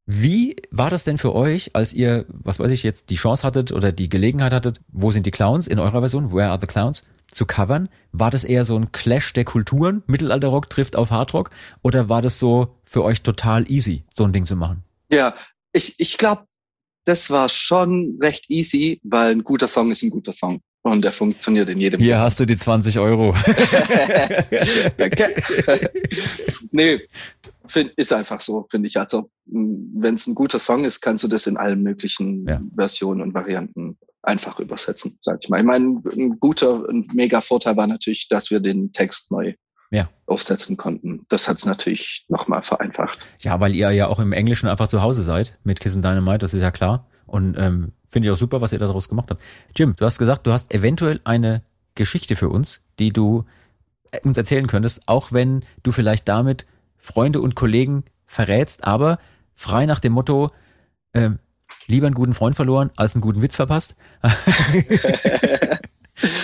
Wie war das denn für euch, als ihr, was weiß ich jetzt, die Chance hattet oder die Gelegenheit hattet, wo sind die Clowns in eurer Version, Where are the Clowns, zu covern? War das eher so ein Clash der Kulturen, Mittelalterrock trifft auf Hardrock, oder war das so für euch total easy, so ein Ding zu machen? Ja, ich, ich glaube, das war schon recht easy, weil ein guter Song ist ein guter Song. Und der funktioniert in jedem. Hier hast du die 20 Euro. Danke. nee, find, ist einfach so, finde ich. Also, wenn es ein guter Song ist, kannst du das in allen möglichen Ja. Versionen und Varianten einfach übersetzen, sag ich mal. Ich meine, ein guter, ein mega Vorteil war natürlich, dass wir den Text neu Ja. aufsetzen konnten. Das hat es natürlich nochmal vereinfacht. Ja, weil ihr ja auch im Englischen einfach zu Hause seid mit Kiss and Dynamite, das ist ja klar. Und ähm, finde ich auch super, was ihr daraus gemacht habt. Jim, du hast gesagt, du hast eventuell eine Geschichte für uns, die du äh, uns erzählen könntest, auch wenn du vielleicht damit Freunde und Kollegen verrätst, aber frei nach dem Motto, ähm, lieber einen guten Freund verloren als einen guten Witz verpasst.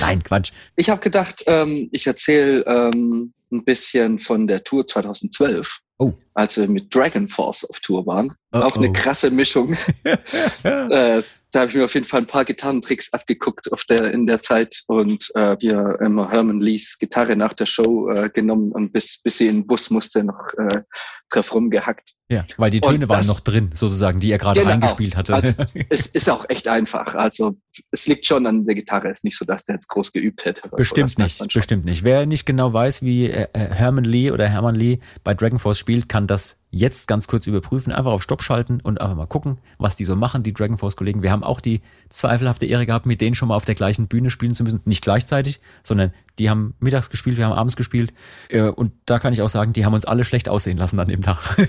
Nein, Quatsch. Ich habe gedacht, ähm, ich erzähle ähm, ein bisschen von der Tour 2012, Oh. als wir mit Dragon Force auf Tour waren. Oh, Auch eine oh. krasse Mischung. äh, da habe ich mir auf jeden Fall ein paar Gitarrentricks abgeguckt auf der, in der Zeit und äh, wir immer Herman Lees Gitarre nach der Show äh, genommen und bis, bis sie in den Bus musste noch äh, drauf rumgehackt. Ja, weil die Töne waren das- noch drin, sozusagen, die er gerade Genau. reingespielt hatte. Also, es ist auch echt einfach. Also es liegt schon an der Gitarre. Es ist nicht so, dass der jetzt groß geübt hätte. so. Bestimmt merkt nicht, bestimmt nicht. Wer nicht genau weiß, wie äh, äh, Herman Lee oder Hermann Lee bei Dragon Force spielt, kann das jetzt ganz kurz überprüfen. Einfach auf Stopp schalten und einfach mal gucken, was die so machen, die Dragon Force Kollegen. Wir haben auch die zweifelhafte Ehre gehabt, mit denen schon mal auf der gleichen Bühne spielen zu müssen. Nicht gleichzeitig, sondern die haben mittags gespielt, wir haben abends gespielt. Äh, und da kann ich auch sagen, die haben uns alle schlecht aussehen lassen an dem Tag.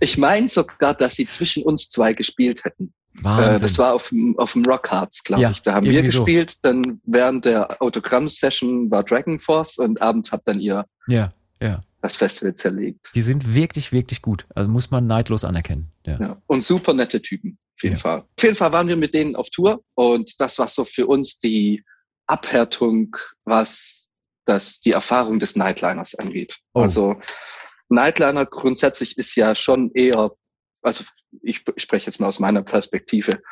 Ich meine sogar, dass sie zwischen uns zwei gespielt hätten. Äh, Wahnsinn. das war auf dem, auf dem Rock Hearts, glaube Ja, ich. Da haben wir irgendwie so. gespielt. Dann während der Autogramm-Session war Dragon Force und abends habt dann ihr ja, ja. das Festival zerlegt. Die sind wirklich, wirklich gut. Also muss man neidlos anerkennen. Ja. Ja. Und super nette Typen, auf jeden. Fall. Auf jeden Fall waren wir mit denen auf Tour und das war so für uns die Abhärtung, was das, die Erfahrung des Nightliners angeht. Oh. Also Nightliner grundsätzlich ist ja schon eher, also ich, spreche jetzt mal aus meiner Perspektive,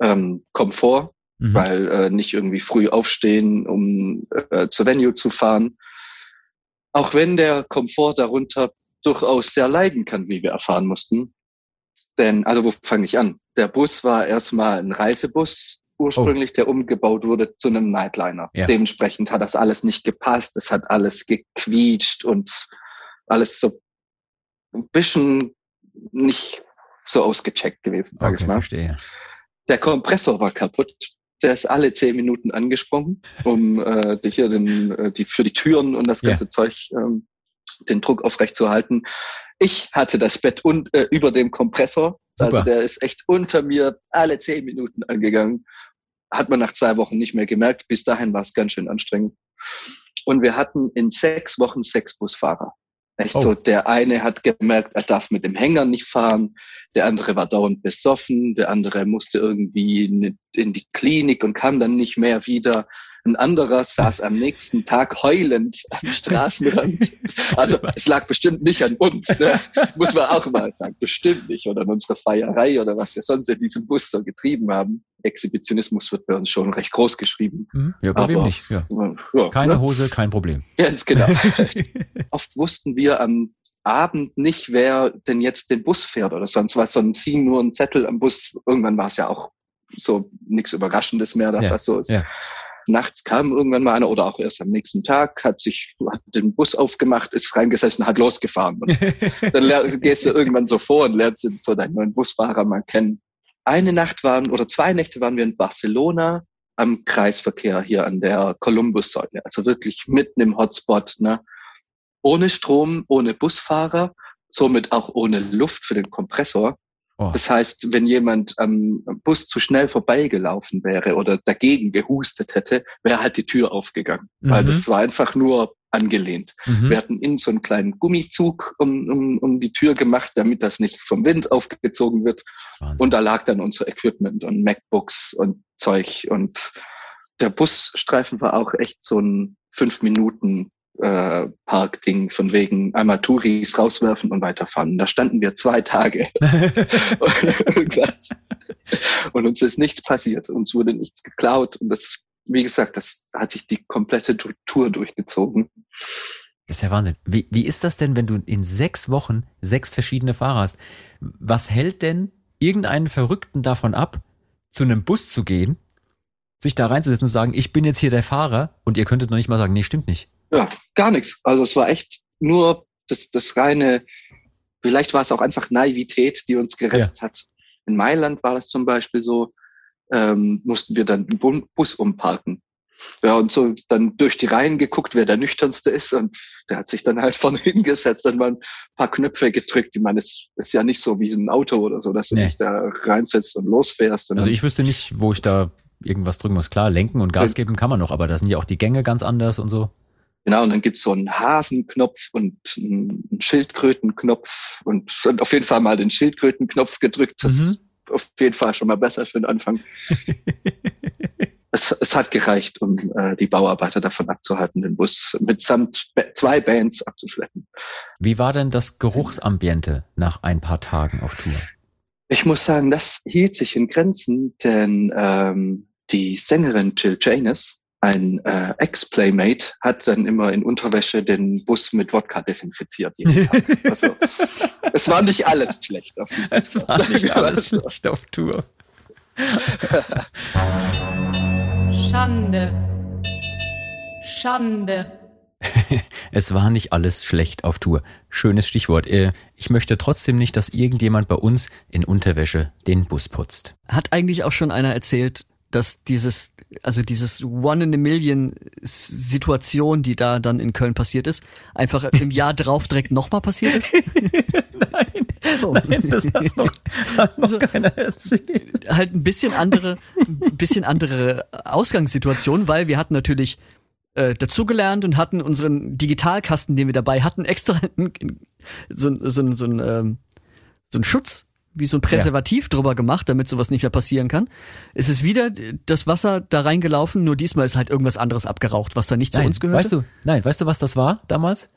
ähm, Komfort, Mhm. weil äh, nicht irgendwie früh aufstehen, um äh, zur Venue zu fahren. Auch wenn der Komfort darunter durchaus sehr leiden kann, wie wir erfahren mussten. Denn, also wo fange ich an? Der Bus war erstmal ein Reisebus ursprünglich, der umgebaut wurde zu einem Nightliner. Ja. Dementsprechend hat das alles nicht gepasst, es hat alles gequietscht und alles so ein bisschen nicht so ausgecheckt gewesen, sage okay, ich mal. verstehe. Der Kompressor war kaputt. Der ist alle zehn Minuten angesprungen, um äh, hier den, äh, die für die Türen und das ganze Zeug ähm, den Druck aufrechtzuerhalten. Ich hatte das Bett un äh, über dem Kompressor. Super. Also der ist echt unter mir alle zehn Minuten angegangen. Hat man nach zwei Wochen nicht mehr gemerkt. Bis dahin war es ganz schön anstrengend. Und wir hatten in sechs Wochen sechs Busfahrer. Echt Oh. so, der eine hat gemerkt, er darf mit dem Hänger nicht fahren, der andere war dauernd besoffen, der andere musste irgendwie in, in die Klinik und kam dann nicht mehr wieder. Ein anderer saß am nächsten Tag heulend am Straßenrand. Also es lag bestimmt nicht an uns, ne? muss man auch mal sagen. Bestimmt nicht. Oder an unserer Feierei oder was wir sonst in diesem Bus so getrieben haben. Exhibitionismus wird bei uns schon recht groß geschrieben. Mhm. Ja, bei wem Aber- nicht? Ja. Ja, Keine ne? Hose, kein Problem. Ganz genau. Oft wussten wir am Abend nicht, wer denn jetzt den Bus fährt oder sonst was, sondern ziehen nur einen Zettel am Bus. Irgendwann war es ja auch so nichts Überraschendes mehr, dass Ja, das so ist. ja. Nachts kam irgendwann mal einer oder auch erst am nächsten Tag, hat sich hat den Bus aufgemacht, ist reingesessen, hat losgefahren. Und dann gehst du irgendwann so vor und lernst so deinen neuen Busfahrer mal kennen. Eine Nacht waren oder zwei Nächte waren wir in Barcelona am Kreisverkehr hier an der Columbus-Säule, also wirklich mitten im Hotspot, ne? Ohne Strom, ohne Busfahrer, somit auch ohne Luft für den Kompressor. Oh. Das heißt, wenn jemand am Bus zu schnell vorbeigelaufen wäre oder dagegen gehustet hätte, wäre halt die Tür aufgegangen, weil Mhm. das war einfach nur angelehnt. Mhm. Wir hatten innen so einen kleinen Gummizug um, um, um die Tür gemacht, damit das nicht vom Wind aufgezogen wird. Wahnsinn. Und da lag dann unser Equipment und MacBooks und Zeug. Und der Busstreifen war auch echt so ein fünf Minuten äh, Parkding von wegen einmal Touris rauswerfen und weiterfahren. Da standen wir zwei Tage und uns ist nichts passiert. Uns wurde nichts geklaut. Und das, wie gesagt, das hat sich die komplette Tour durchgezogen. Das ist ja Wahnsinn. Wie, wie ist das denn, wenn du in sechs Wochen sechs verschiedene Fahrer hast? Was hält denn irgendeinen Verrückten davon ab, zu einem Bus zu gehen, sich da reinzusetzen und sagen, ich bin jetzt hier der Fahrer und ihr könntet noch nicht mal sagen, nee, stimmt nicht. Ja, gar nichts. Also es war echt nur das, das reine, vielleicht war es auch einfach Naivität, die uns gerettet hat. In Mailand war das zum Beispiel so, ähm, mussten wir dann den Bu- Bus umparken. Ja, und so dann durch die Reihen geguckt, wer der nüchternste ist. Und der hat sich dann halt vorne hingesetzt und mal ein paar Knöpfe gedrückt. Ich meine, es ist ja nicht so wie ein Auto oder so, dass du Nee. dich da reinsetzt und losfährst. Und Also ich wüsste nicht, wo ich da irgendwas drücken muss. Klar, lenken und Gas geben kann man noch, aber da sind ja auch die Gänge ganz anders und so. Genau, und dann gibt's so einen Hasenknopf und einen Schildkrötenknopf und, und auf jeden Fall mal den Schildkrötenknopf gedrückt. Das Mhm. ist auf jeden Fall schon mal besser für den Anfang. es, es hat gereicht, um äh, die Bauarbeiter davon abzuhalten, den Bus mitsamt zwei Bands abzuschleppen. Wie war denn das Geruchsambiente nach ein paar Tagen auf Tour? Ich muss sagen, das hielt sich in Grenzen, denn ähm, die Sängerin Jill Janus, ein äh, Ex-Playmate, hat dann immer in Unterwäsche den Bus mit Wodka desinfiziert. Jeden Tag. Also, es war nicht alles schlecht auf diesem Es war nicht alles schlecht auf Tour. Schande. Schande. Es war nicht alles schlecht auf Tour. Schönes Stichwort. Äh, Ich möchte trotzdem nicht, dass irgendjemand bei uns in Unterwäsche den Bus putzt. Hat eigentlich auch schon einer erzählt, dass dieses, also dieses One in a Million Situation, die da dann in Köln passiert ist, einfach im Jahr drauf direkt nochmal passiert ist? Nein, Oh. das hat noch, hat noch keiner erzählt. halt ein bisschen andere, ein bisschen andere Ausgangssituation, weil wir hatten natürlich äh, dazugelernt und hatten unseren Digitalkasten, den wir dabei hatten, extra so, so, so, ein, ähm, so ein Schutz, wie so ein Präservativ drüber gemacht, damit sowas nicht mehr passieren kann. Es ist wieder das Wasser da reingelaufen, nur diesmal ist halt irgendwas anderes abgeraucht, was da nicht zu Nein, uns gehört. weißt du, nein, weißt du, was das war damals?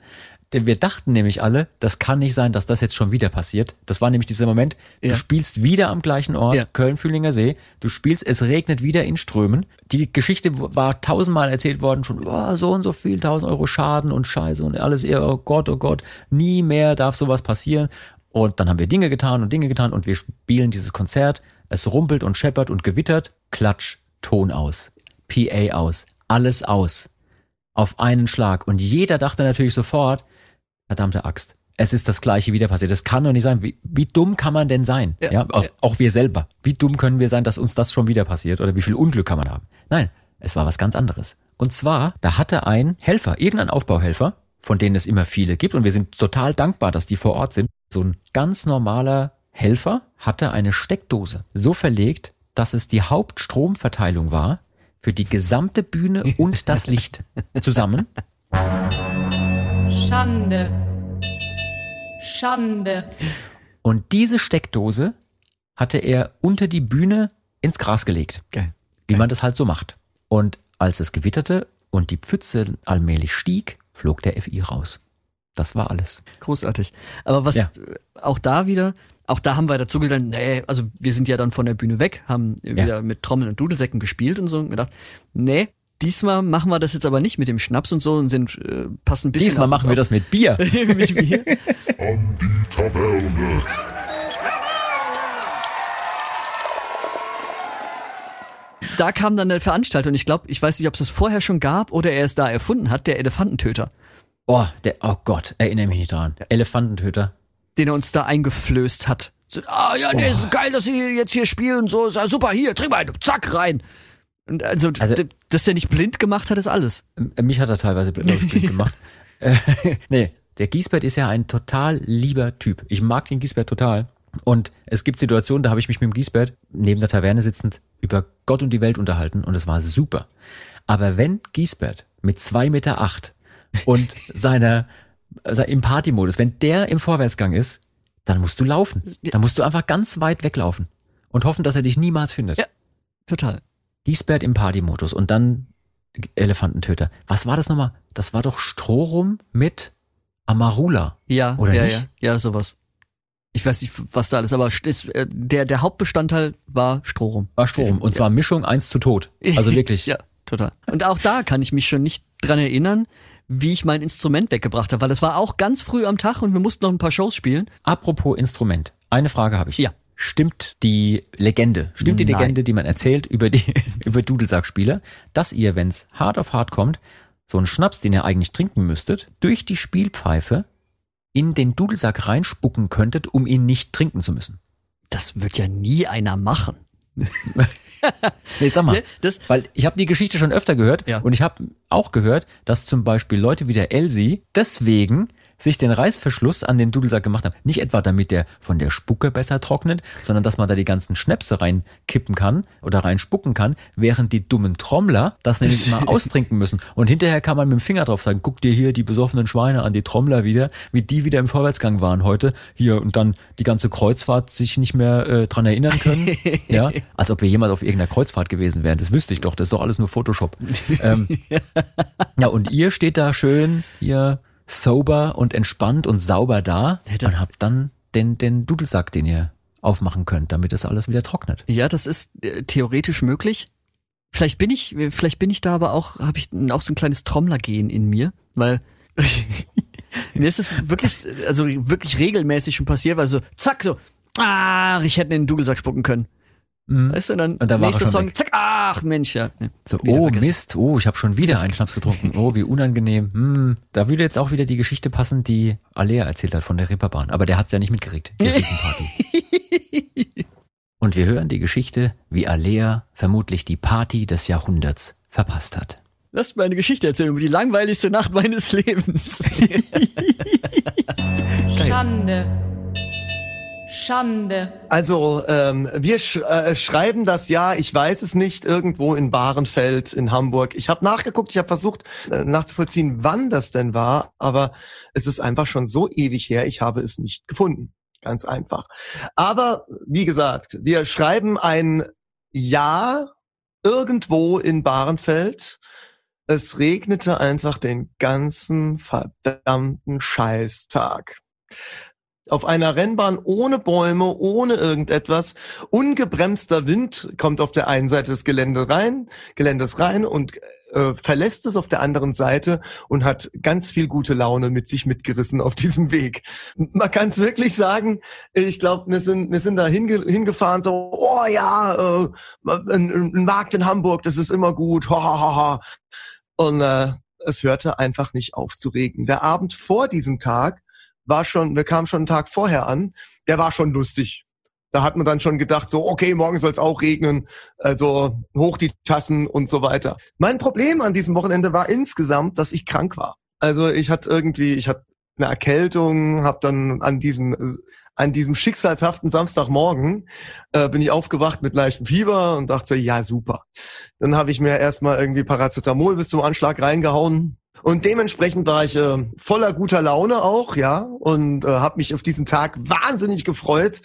Denn wir dachten nämlich alle, das kann nicht sein, dass das jetzt schon wieder passiert. Das war nämlich dieser Moment, du Ja. spielst wieder am gleichen Ort, Ja. Köln-Fühlinger See, du spielst, es regnet wieder in Strömen. Die Geschichte war tausendmal erzählt worden, schon oh, so und so viel, tausend Euro Schaden und Scheiße und alles, oh Gott, oh Gott, nie mehr darf sowas passieren. Und dann haben wir Dinge getan und Dinge getan und wir spielen dieses Konzert, es rumpelt und scheppert und gewittert, Klatsch, Ton aus, PA aus, alles aus auf einen Schlag. Und jeder dachte natürlich sofort, verdammte Axt, es ist das gleiche wieder passiert. Das kann doch nicht sein. Wie, wie dumm kann man denn sein? Ja, Ja, auch, ja. auch wir selber. Wie dumm können wir sein, dass uns das schon wieder passiert? Oder wie viel Unglück kann man haben? Nein, es war was ganz anderes. Und zwar, da hatte ein Helfer, irgendein Aufbauhelfer, von denen es immer viele gibt, und wir sind total dankbar, dass die vor Ort sind. So ein ganz normaler Helfer hatte eine Steckdose so verlegt, dass es die Hauptstromverteilung war für die gesamte Bühne und das Licht zusammen. Schande. Schande. Und diese Steckdose hatte er unter die Bühne ins Gras gelegt. Geil. Wie man das halt so macht. Und als es gewitterte und die Pfütze allmählich stieg, flog der FI raus. Das war alles. Großartig. Aber was Ja. äh, auch da wieder, auch da haben wir dazu gedacht, nee, also wir sind ja dann von der Bühne weg, haben wieder mit Trommeln und Dudelsäcken gespielt und so und gedacht, nee, diesmal machen wir das jetzt aber nicht mit dem Schnaps und so und sind äh, passen ein bisschen Diesmal auf machen wir uns das mit Bier. auf. mit Bier. An die Taverne. Da kam dann der Veranstalter und ich glaube, ich weiß nicht, ob es das vorher schon gab oder er es da erfunden hat, der Elefantentöter, Oh, der, oh Gott, erinnere mich nicht dran. Elefantentöter. den er uns da eingeflößt hat. So, ah ja, nee, ist geil, dass Sie jetzt hier spielen so, ist ja super, hier, trink mal, zack, rein. Und also, Also- dass der nicht blind gemacht hat, ist alles. Mich hat er teilweise ich, blind gemacht. Äh, nee, der Giesbert ist ja ein total lieber Typ. Ich mag den Giesbert total. Und es gibt Situationen, da habe ich mich mit dem Giesbert neben der Taverne sitzend über Gott und die Welt unterhalten und es war super. Aber wenn Giesbert mit zwei Meter acht und seiner, also im Partymodus, wenn der im Vorwärtsgang ist, dann musst du laufen. Dann musst du einfach ganz weit weglaufen und hoffen, dass er dich niemals findet. Ja. Total. Giesbert im Partymodus und dann Elefantentöter. Was war das nochmal? Das war doch Strohrum mit Amarula. Ja, Oder ja, nicht? ja, ja, sowas. Ich weiß nicht, was da alles, aber ist, äh, der, der Hauptbestandteil war Strohrum. War Strohrum. Und zwar Mischung eins zu tot. Also wirklich. Ja, total. Und auch da kann ich mich schon nicht dran erinnern, wie ich mein Instrument weggebracht habe, weil es war auch ganz früh am Tag und wir mussten noch ein paar Shows spielen. Apropos Instrument. Eine Frage habe ich. Ja. Stimmt die Legende, stimmt die Nein. Legende, die man erzählt über die, über Dudelsackspieler, dass ihr, wenn's hart auf hart kommt, so einen Schnaps, den ihr eigentlich trinken müsstet, durch die Spielpfeife in den Dudelsack reinspucken könntet, um ihn nicht trinken zu müssen? Das wird ja nie einer machen. Nee, sag mal, Ja, das- weil ich habe die Geschichte schon öfter gehört Ja. und ich habe auch gehört, dass zum Beispiel Leute wie der Elsie deswegen sich den Reißverschluss an den Dudelsack gemacht haben. Nicht etwa damit der von der Spucke besser trocknet, sondern dass man da die ganzen Schnäpse reinkippen kann oder reinspucken kann, während die dummen Trommler das nämlich mal austrinken müssen. Und hinterher kann man mit dem Finger drauf sagen, guck dir hier die besoffenen Schweine an, die Trommler wieder, wie die wieder im Vorwärtsgang waren heute. Hier und dann die ganze Kreuzfahrt sich nicht mehr äh, dran erinnern können. ja, als ob wir jemals auf irgendeiner Kreuzfahrt gewesen wären. Das wüsste ich doch. Das ist doch alles nur Photoshop. ähm, ja, und ihr steht da schön hier sober und entspannt und sauber da Ja, und habt dann den, den Dudelsack, den ihr aufmachen könnt, damit das alles wieder trocknet. Ja, das ist äh, theoretisch möglich. Vielleicht bin ich, vielleicht bin ich da aber auch, habe ich auch so ein kleines Trommlergehen in mir, weil mir ist es wirklich, also wirklich regelmäßig schon passiert, weil so, zack, so, ach, ich hätte in den Dudelsack spucken können. Weißt du, dann, Und dann war er nächster Song, weg. zack, ach, Mensch, ja. ne, So, oh vergessen. Mist, oh, ich habe schon wieder einen Schnaps getrunken. Oh, wie unangenehm. Hm, da würde jetzt auch wieder die Geschichte passen, die Alea erzählt hat von der Ripperbahn. Aber der hat's ja nicht mitgekriegt, die Riesenparty. Und wir hören die Geschichte, wie Alea vermutlich die Party des Jahrhunderts verpasst hat. Lass mir eine Geschichte erzählen über die langweiligste Nacht meines Lebens. Schande. Schande. Also, ähm, wir sch äh, schreiben das Jahr, ich weiß es nicht, irgendwo in Bahrenfeld in Hamburg. Ich habe nachgeguckt, ich habe versucht äh, nachzuvollziehen, wann das denn war, aber es ist einfach schon so ewig her, ich habe es nicht gefunden. Ganz einfach. Aber wie gesagt, wir schreiben ein Jahr irgendwo in Bahrenfeld. Es regnete einfach den ganzen verdammten Scheißtag auf einer Rennbahn ohne Bäume, ohne irgendetwas. Ungebremster Wind kommt auf der einen Seite des Gelände rein, Geländes rein und äh, verlässt es auf der anderen Seite und hat ganz viel gute Laune mit sich mitgerissen auf diesem Weg. Man kann es wirklich sagen, ich glaube, wir sind, wir sind da hinge hingefahren, so, oh ja, äh, ein, ein Markt in Hamburg, das ist immer gut, ha, ha, ha, ha. Und äh, es hörte einfach nicht auf zu regnen. Der Abend vor diesem Tag war schon, wir kamen schon einen Tag vorher an, der war schon lustig. Da hat man dann schon gedacht, so, okay, morgen soll es auch regnen, also hoch die Tassen und so weiter. Mein Problem an diesem Wochenende war insgesamt, dass ich krank war. Also ich hatte irgendwie, ich hatte eine Erkältung, habe dann an diesem an diesem schicksalshaften Samstagmorgen äh, bin ich aufgewacht mit leichtem Fieber und dachte, ja super. Dann habe ich mir erstmal irgendwie Paracetamol bis zum Anschlag reingehauen, und dementsprechend war ich äh, voller guter Laune auch, ja, und äh, habe mich auf diesen Tag wahnsinnig gefreut.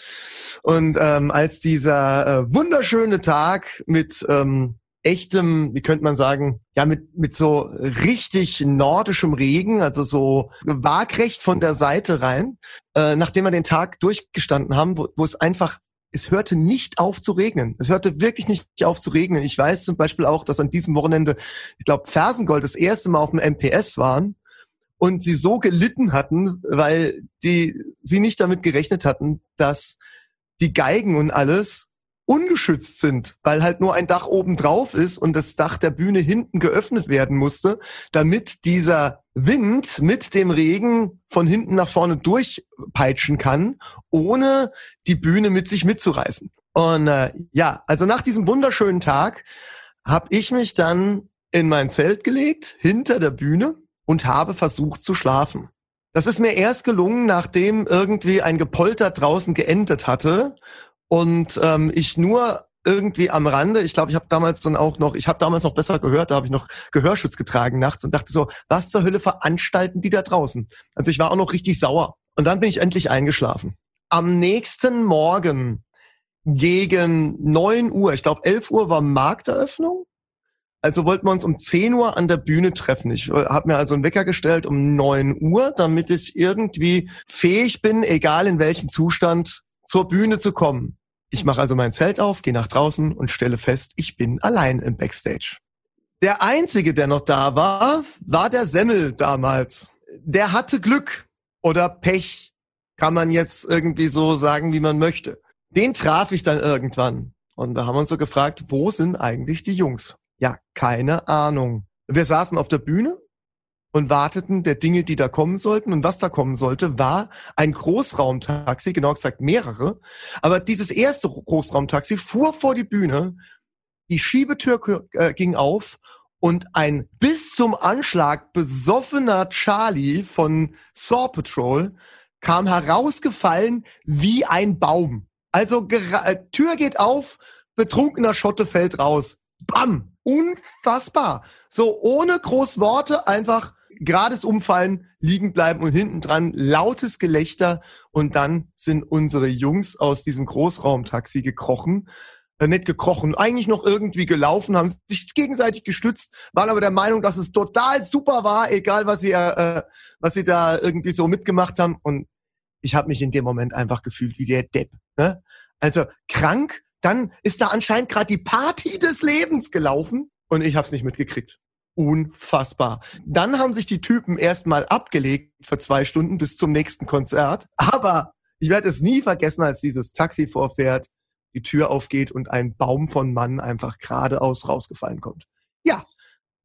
Und ähm, als dieser äh, wunderschöne Tag mit ähm, echtem, wie könnte man sagen, ja, mit, mit so richtig nordischem Regen, also so waagrecht von der Seite rein, äh, nachdem wir den Tag durchgestanden haben, wo, wo es einfach es hörte nicht auf zu regnen. Es hörte wirklich nicht auf zu regnen. Ich weiß zum Beispiel auch, dass an diesem Wochenende, ich glaube, Fersengold das erste Mal auf dem MPS waren und sie so gelitten hatten, weil die sie nicht damit gerechnet hatten, dass die Geigen und alles ungeschützt sind, weil halt nur ein Dach oben drauf ist und das Dach der Bühne hinten geöffnet werden musste, damit dieser Wind mit dem Regen von hinten nach vorne durchpeitschen kann, ohne die Bühne mit sich mitzureißen. Und äh, ja, also nach diesem wunderschönen Tag habe ich mich dann in mein Zelt gelegt, hinter der Bühne und habe versucht zu schlafen. Das ist mir erst gelungen, nachdem irgendwie ein Gepolter draußen geendet hatte und ähm, ich nur irgendwie am Rande, ich glaube, ich habe damals dann auch noch, ich habe damals noch besser gehört, da habe ich noch Gehörschutz getragen nachts und dachte so, was zur Hölle veranstalten die da draußen? Also ich war auch noch richtig sauer. Und dann bin ich endlich eingeschlafen. Am nächsten Morgen gegen neun Uhr, ich glaube 11 Uhr war Markteröffnung. Also wollten wir uns um 10 Uhr an der Bühne treffen. Ich habe mir also einen Wecker gestellt um neun Uhr, damit ich irgendwie fähig bin, egal in welchem Zustand, zur Bühne zu kommen. Ich mache also mein Zelt auf, gehe nach draußen und stelle fest, ich bin allein im Backstage. Der einzige, der noch da war, war der Semmel damals. Der hatte Glück oder Pech, kann man jetzt irgendwie so sagen, wie man möchte. Den traf ich dann irgendwann. Und wir haben uns so gefragt, wo sind eigentlich die Jungs? Ja, keine Ahnung. Wir saßen auf der Bühne und warteten der Dinge, die da kommen sollten. Und was da kommen sollte, war ein Großraumtaxi, genau gesagt mehrere. Aber dieses erste Großraumtaxi fuhr vor die Bühne die Schiebetür äh, ging auf und ein bis zum Anschlag besoffener Charlie von Saw Patrol kam herausgefallen wie ein Baum. Also äh, Tür geht auf, betrunkener Schotte fällt raus. Bam! Unfassbar. So ohne groß Worte einfach gerades Umfallen, liegen bleiben und hinten dran lautes Gelächter und dann sind unsere Jungs aus diesem Großraumtaxi gekrochen äh, nicht gekrochen, eigentlich noch irgendwie gelaufen, haben sich gegenseitig gestützt, waren aber der Meinung, dass es total super war, egal was sie, äh, was sie da irgendwie so mitgemacht haben. Und ich habe mich in dem Moment einfach gefühlt wie der Depp. Ne? Also krank, dann ist da anscheinend gerade die Party des Lebens gelaufen und ich habe es nicht mitgekriegt. Unfassbar. Dann haben sich die Typen erstmal abgelegt für zwei Stunden bis zum nächsten Konzert. Aber ich werde es nie vergessen, als dieses Taxi vorfährt die Tür aufgeht und ein Baum von Mann einfach geradeaus rausgefallen kommt. Ja,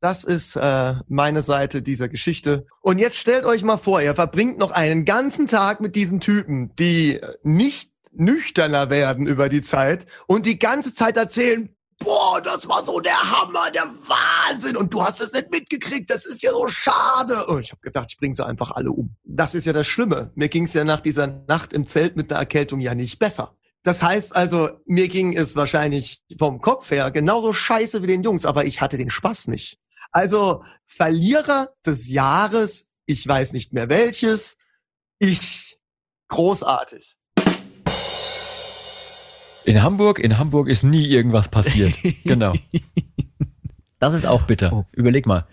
das ist äh, meine Seite dieser Geschichte. Und jetzt stellt euch mal vor, ihr verbringt noch einen ganzen Tag mit diesen Typen, die nicht nüchterner werden über die Zeit und die ganze Zeit erzählen, boah, das war so der Hammer, der Wahnsinn und du hast es nicht mitgekriegt, das ist ja so schade. Und ich habe gedacht, ich bringe sie einfach alle um. Das ist ja das Schlimme. Mir ging es ja nach dieser Nacht im Zelt mit einer Erkältung ja nicht besser. Das heißt also, mir ging es wahrscheinlich vom Kopf her genauso scheiße wie den Jungs, aber ich hatte den Spaß nicht. Also Verlierer des Jahres, ich weiß nicht mehr welches, ich großartig. In Hamburg, in Hamburg ist nie irgendwas passiert. genau. Das ist auch bitter. Oh. Überleg mal,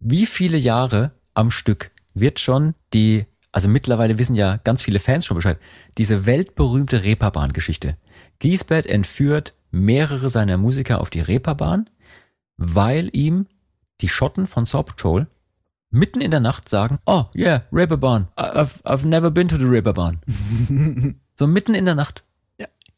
wie viele Jahre am Stück wird schon die also mittlerweile wissen ja ganz viele Fans schon Bescheid, diese weltberühmte Reeperbahn-Geschichte. Giesbert entführt mehrere seiner Musiker auf die Reeperbahn, weil ihm die Schotten von Saw Patrol mitten in der Nacht sagen, oh yeah, Reeperbahn, I've, I've never been to the Reeperbahn. so mitten in der Nacht.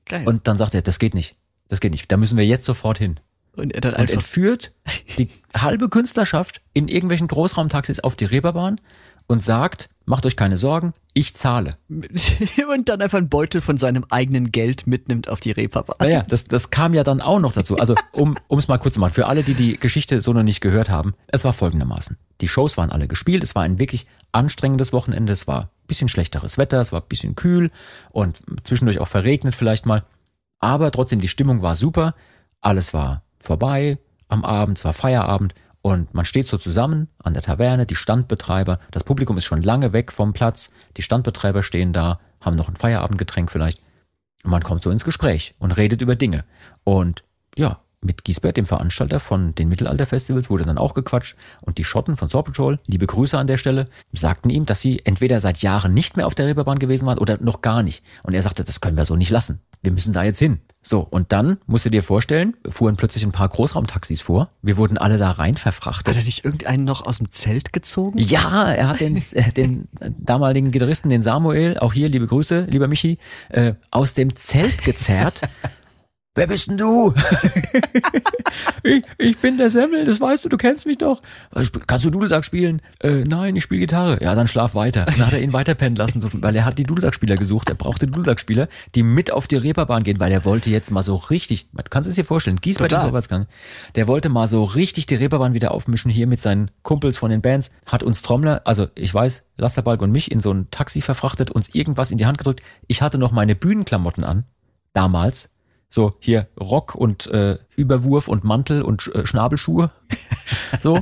Geil. Und dann sagt er, das geht nicht, das geht nicht, da müssen wir jetzt sofort hin. Und er dann und entführt die halbe Künstlerschaft in irgendwelchen Großraumtaxis auf die Reeperbahn und sagt, macht euch keine Sorgen, ich zahle. und dann einfach einen Beutel von seinem eigenen Geld mitnimmt auf die Reeperbahn. Naja, das, das kam ja dann auch noch dazu. Also um es mal kurz zu machen, für alle, die die Geschichte so noch nicht gehört haben, es war folgendermaßen. Die Shows waren alle gespielt, es war ein wirklich anstrengendes Wochenende, es war bisschen schlechteres Wetter, es war bisschen kühl und zwischendurch auch verregnet vielleicht mal. Aber trotzdem, die Stimmung war super, alles war vorbei, am Abend, es war Feierabend und man steht so zusammen an der Taverne, die Standbetreiber, das Publikum ist schon lange weg vom Platz, die Standbetreiber stehen da, haben noch ein Feierabendgetränk vielleicht. Und man kommt so ins Gespräch und redet über Dinge. Und ja, mit Giesbert, dem Veranstalter von den Mittelalterfestivals, wurde dann auch gequatscht. Und die Schotten von Saw Patrol, liebe Grüße an der Stelle, sagten ihm, dass sie entweder seit Jahren nicht mehr auf der Reeperbahn gewesen waren oder noch gar nicht. Und er sagte, das können wir so nicht lassen. Wir müssen da jetzt hin. So, und dann, musst du dir vorstellen, fuhren plötzlich ein paar Großraumtaxis vor. Wir wurden alle da rein verfrachtet. Hat er nicht irgendeinen noch aus dem Zelt gezogen? Ja, er hat den, äh, den damaligen Gitarristen, den Samuel, auch hier, liebe Grüße, lieber Michi, äh, aus dem Zelt gezerrt Wer bist denn du? ich, ich bin der Semmel, das weißt du, du kennst mich doch. Kannst du Dudelsack spielen? Äh, nein, ich spiele Gitarre. Ja, dann schlaf weiter. Dann hat er ihn weiterpennen lassen, weil er hat die Dudelsackspieler gesucht. Er brauchte Dudelsackspieler, die mit auf die Reeperbahn gehen, weil er wollte jetzt mal so richtig, du kannst es dir vorstellen, Giesbert im Vorwärtsgang, der wollte mal so richtig die Reeperbahn wieder aufmischen, hier mit seinen Kumpels von den Bands, hat uns Trommler, also ich weiß, Lasterbalg und mich in so ein Taxi verfrachtet, uns irgendwas in die Hand gedrückt. Ich hatte noch meine Bühnenklamotten an, damals, so, hier Rock und äh, Überwurf und Mantel und äh, Schnabelschuhe. so.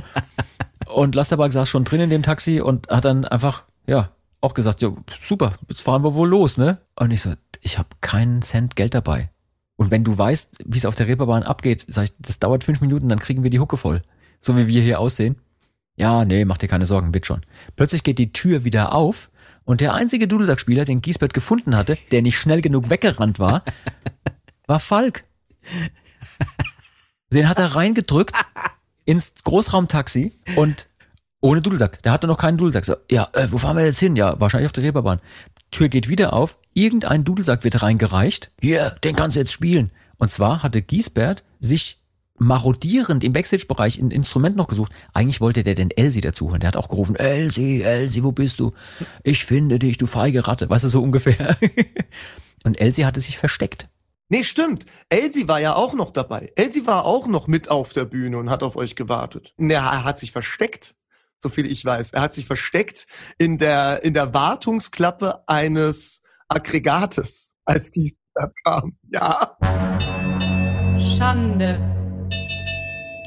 Und Lasterbag saß schon drin in dem Taxi und hat dann einfach, ja, auch gesagt, ja, super, jetzt fahren wir wohl los, ne? Und ich so, ich habe keinen Cent Geld dabei. Und wenn du weißt, wie es auf der Reeperbahn abgeht, sag ich, das dauert fünf Minuten, dann kriegen wir die Hucke voll. So wie wir hier aussehen. Ja, nee, mach dir keine Sorgen, wird schon. Plötzlich geht die Tür wieder auf und der einzige Dudelsackspieler, den Giesbert gefunden hatte, der nicht schnell genug weggerannt war, war Falk. Den hat er reingedrückt ins Großraumtaxi und ohne Dudelsack. Der hatte noch keinen Dudelsack. So, ja, äh, wo fahren wir jetzt hin? Ja, wahrscheinlich auf der Reeperbahn. Tür geht wieder auf. Irgendein Dudelsack wird reingereicht. Hier, den kannst du jetzt spielen. Und zwar hatte Giesbert sich marodierend im Backstage-Bereich ein Instrument noch gesucht. Eigentlich wollte der den Elsie dazu holen. Der hat auch gerufen, Elsie, Elsie, wo bist du? Ich finde dich, du feige Ratte. Weißt du, so ungefähr. Und Elsie hatte sich versteckt. Nee, stimmt. Elsie war ja auch noch dabei. Elsie war auch noch mit auf der Bühne und hat auf euch gewartet. Nee, er hat sich versteckt, so viel ich weiß. Er hat sich versteckt in der, in der Wartungsklappe eines Aggregates, als die kam. Ja. Schande.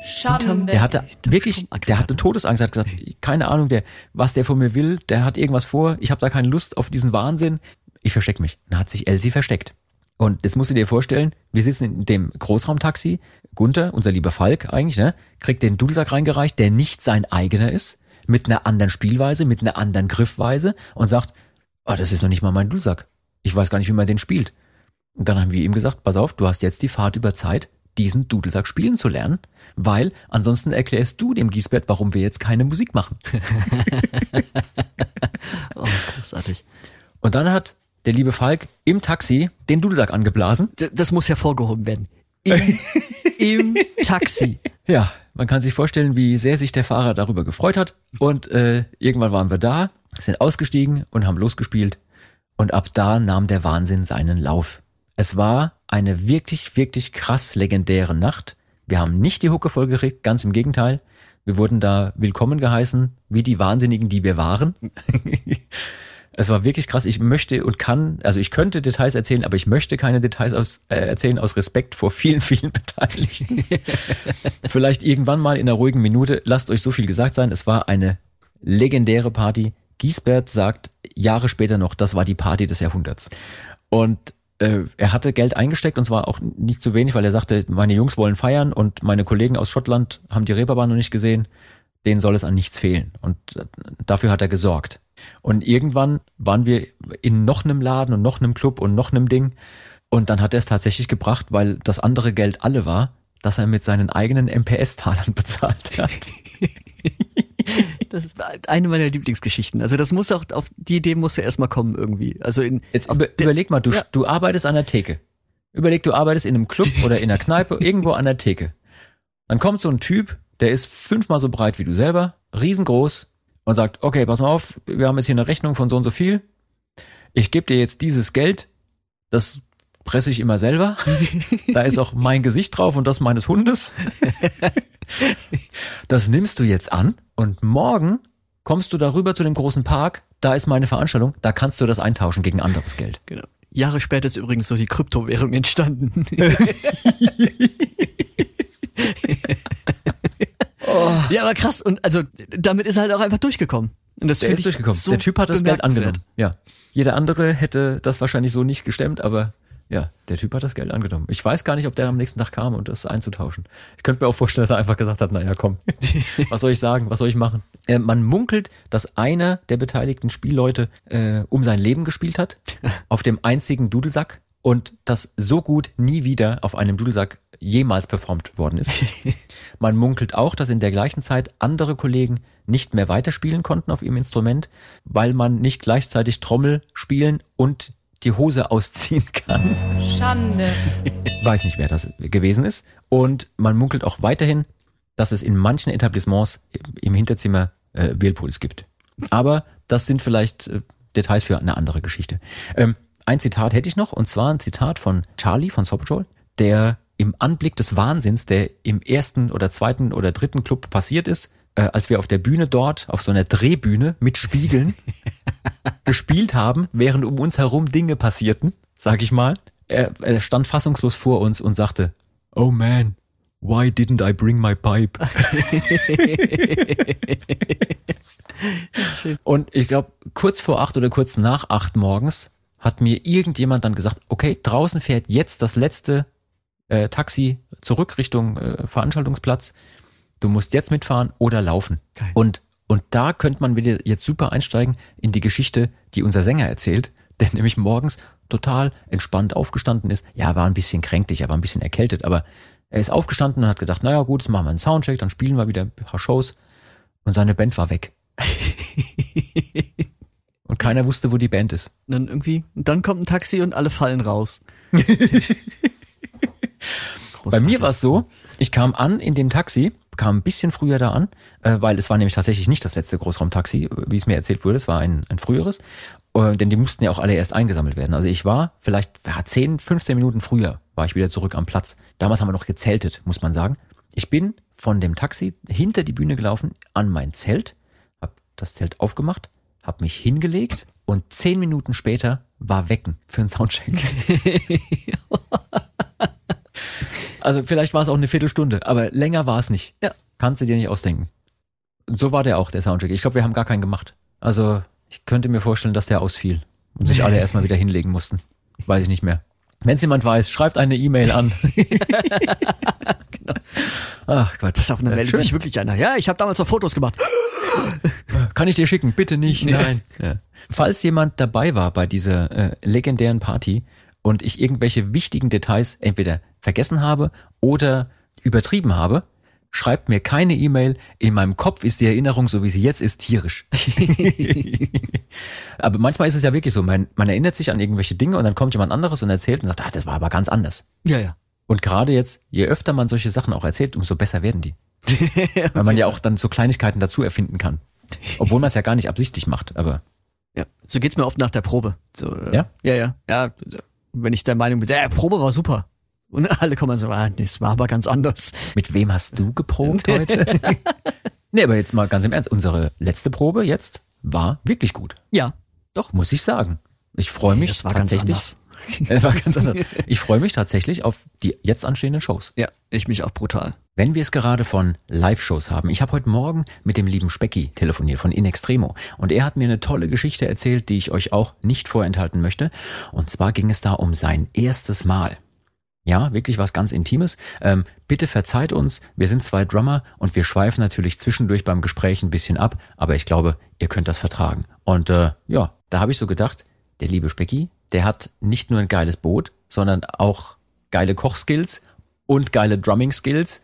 Schande. Der hatte wirklich, der hatte Todesangst, er hat gesagt, keine Ahnung, der, was der von mir will, der hat irgendwas vor, ich habe da keine Lust auf diesen Wahnsinn. Ich versteck mich. Dann hat sich Elsie versteckt. Und jetzt musst du dir vorstellen, wir sitzen in dem Großraumtaxi, Gunther, unser lieber Falk eigentlich, ne, kriegt den Dudelsack reingereicht, der nicht sein eigener ist, mit einer anderen Spielweise, mit einer anderen Griffweise und sagt, oh, das ist noch nicht mal mein Dudelsack. Ich weiß gar nicht, wie man den spielt. Und dann haben wir ihm gesagt, pass auf, du hast jetzt die Fahrt über Zeit, diesen Dudelsack spielen zu lernen, weil ansonsten erklärst du dem Giesbert, warum wir jetzt keine Musik machen. Oh, großartig. Und dann hat der liebe Falk im Taxi den Dudelsack angeblasen. D das muss hervorgehoben werden. Im, im Taxi. Ja, man kann sich vorstellen, wie sehr sich der Fahrer darüber gefreut hat. Und äh, irgendwann waren wir da, sind ausgestiegen und haben losgespielt. Und ab da nahm der Wahnsinn seinen Lauf. Es war eine wirklich, wirklich krass legendäre Nacht. Wir haben nicht die Hucke vollgekriegt, ganz im Gegenteil. Wir wurden da willkommen geheißen, wie die Wahnsinnigen, die wir waren. Es war wirklich krass. Ich möchte und kann, also ich könnte Details erzählen, aber ich möchte keine Details aus, äh, erzählen aus Respekt vor vielen, vielen Beteiligten. Vielleicht irgendwann mal in einer ruhigen Minute. Lasst euch so viel gesagt sein. Es war eine legendäre Party. Giesbert sagt Jahre später noch, das war die Party des Jahrhunderts. Und äh, er hatte Geld eingesteckt und zwar auch nicht zu wenig, weil er sagte, meine Jungs wollen feiern und meine Kollegen aus Schottland haben die Reeperbahn noch nicht gesehen. Denen soll es an nichts fehlen. Und äh, dafür hat er gesorgt. Und irgendwann waren wir in noch einem Laden und noch einem Club und noch einem Ding. Und dann hat er es tatsächlich gebracht, weil das andere Geld alle war, dass er mit seinen eigenen MPS-Talern bezahlt hat. Das ist eine meiner Lieblingsgeschichten. Also das muss auch, auf die Idee muss ja erstmal kommen irgendwie. Also in, Jetzt über, überleg mal, du, Ja. du arbeitest an der Theke. Überleg, du arbeitest in einem Club oder in einer Kneipe, irgendwo an der Theke. Dann kommt so ein Typ, der ist fünfmal so breit wie du selber, riesengroß und sagt, okay, pass mal auf, wir haben jetzt hier eine Rechnung von so und so viel. Ich gebe dir jetzt dieses Geld, das presse ich immer selber. da ist auch mein Gesicht drauf und das meines Hundes. Das nimmst du jetzt an und morgen kommst du darüber zu dem großen Park, da ist meine Veranstaltung, da kannst du das eintauschen gegen anderes Geld. Genau. Jahre später ist übrigens so die Kryptowährung entstanden. Ja, aber krass. Und also damit ist er halt auch einfach durchgekommen. Und das Der ist durchgekommen. so der Typ hat das Geld angenommen. Ja. Jeder andere hätte das wahrscheinlich so nicht gestemmt, aber ja, der Typ hat das Geld angenommen. Ich weiß gar nicht, ob der am nächsten Tag kam, um das einzutauschen. Ich könnte mir auch vorstellen, dass er einfach gesagt hat, naja, komm, was soll ich sagen, was soll ich machen? Äh, man munkelt, dass einer der beteiligten Spielleute äh, um sein Leben gespielt hat, auf dem einzigen Dudelsack und das so gut nie wieder auf einem Dudelsack jemals performt worden ist. Man munkelt auch, dass in der gleichen Zeit andere Kollegen nicht mehr weiterspielen konnten auf ihrem Instrument, weil man nicht gleichzeitig Trommel spielen und die Hose ausziehen kann. Schande. Weiß nicht, wer das gewesen ist. Und man munkelt auch weiterhin, dass es in manchen Etablissements im Hinterzimmer äh, Whirlpools gibt. Aber das sind vielleicht äh, Details für eine andere Geschichte. Ähm, ein Zitat hätte ich noch, und zwar ein Zitat von Charlie von Soul Patrol, der im Anblick des Wahnsinns, der im ersten oder zweiten oder dritten Club passiert ist, äh, als wir auf der Bühne dort, auf so einer Drehbühne mit Spiegeln gespielt haben, während um uns herum Dinge passierten, sag ich mal. Er, er stand fassungslos vor uns und sagte, Oh man, why didn't I bring my pipe? und ich glaube, kurz vor acht oder kurz nach acht morgens hat mir irgendjemand dann gesagt, okay, draußen fährt jetzt das letzte äh, Taxi zurück Richtung äh, Veranstaltungsplatz. Du musst jetzt mitfahren oder laufen. Geil. Und und da könnte man wieder jetzt super einsteigen in die Geschichte, die unser Sänger erzählt, der nämlich morgens total entspannt aufgestanden ist. Ja, war ein bisschen kränklich, er war ein bisschen erkältet, aber er ist aufgestanden und hat gedacht, naja gut, jetzt machen wir einen Soundcheck, dann spielen wir wieder ein paar Shows. Und seine Band war weg. und keiner wusste, wo die Band ist. Und dann irgendwie, und dann kommt ein Taxi und alle fallen raus. Bei mir war es so, ich kam an in dem Taxi, kam ein bisschen früher da an, äh, weil es war nämlich tatsächlich nicht das letzte Großraumtaxi, wie es mir erzählt wurde, es war ein, ein früheres. Äh, denn die mussten ja auch alle erst eingesammelt werden. Also ich war vielleicht ja, 10, 15 Minuten früher, war ich wieder zurück am Platz. Damals haben wir noch gezeltet, muss man sagen. Ich bin von dem Taxi hinter die Bühne gelaufen, an mein Zelt, hab das Zelt aufgemacht, hab mich hingelegt und zehn Minuten später war Wecken für einen Soundcheck. also vielleicht war es auch eine Viertelstunde, aber länger war es nicht. Ja. Kannst du dir nicht ausdenken. So war der auch, der Soundcheck. Ich glaube, wir haben gar keinen gemacht. Also ich könnte mir vorstellen, dass der ausfiel und sich alle erstmal wieder hinlegen mussten. Weiß ich nicht mehr. Wenn es jemand weiß, schreibt eine E-Mail an. Ach Quatsch. Pass auf, dann Ja, meldet schön. sich wirklich einer. Ja, ich habe damals noch Fotos gemacht. Kann ich dir schicken? Bitte nicht. Nein. Ja. Falls jemand dabei war bei dieser äh, legendären Party und ich irgendwelche wichtigen Details entweder vergessen habe oder übertrieben habe, schreibt mir keine E-Mail. In meinem Kopf ist die Erinnerung, so wie sie jetzt ist, tierisch. aber manchmal ist es ja wirklich so, man, man erinnert sich an irgendwelche Dinge und dann kommt jemand anderes und erzählt und sagt, ah, das war aber ganz anders. Ja, ja. Und gerade jetzt, je öfter man solche Sachen auch erzählt, umso besser werden die. Weil man ja auch dann so Kleinigkeiten dazu erfinden kann. Obwohl man es ja gar nicht absichtlich macht, aber Ja, so geht's mir oft nach der Probe. So, äh, Ja? Ja, ja. Ja, wenn ich der Meinung bin, ja, Probe war super. Und alle kommen so, ah, nee, es war aber ganz anders. mit wem hast du geprobt heute? nee, aber jetzt mal ganz im Ernst, unsere letzte Probe jetzt war wirklich gut, Ja, doch. muss ich sagen. Ich freue mich das war ganz tatsächlich. anders. Es war ganz anders. Ich freue mich tatsächlich auf die jetzt anstehenden Shows. Ja, ich mich auch brutal. Wenn wir es gerade von Live-Shows haben. Ich habe heute Morgen mit dem lieben Specki telefoniert von In Extremo und er hat mir eine tolle Geschichte erzählt, die ich euch auch nicht vorenthalten möchte. Und zwar ging es da um sein erstes Mal. Ja, wirklich was ganz Intimes. Ähm, bitte verzeiht uns, wir sind zwei Drummer und wir schweifen natürlich zwischendurch beim Gespräch ein bisschen ab, aber ich glaube, ihr könnt das vertragen. Und äh, ja, da habe ich so gedacht, der liebe Specki, der hat nicht nur ein geiles Boot, sondern auch geile Kochskills und geile Drumming-Skills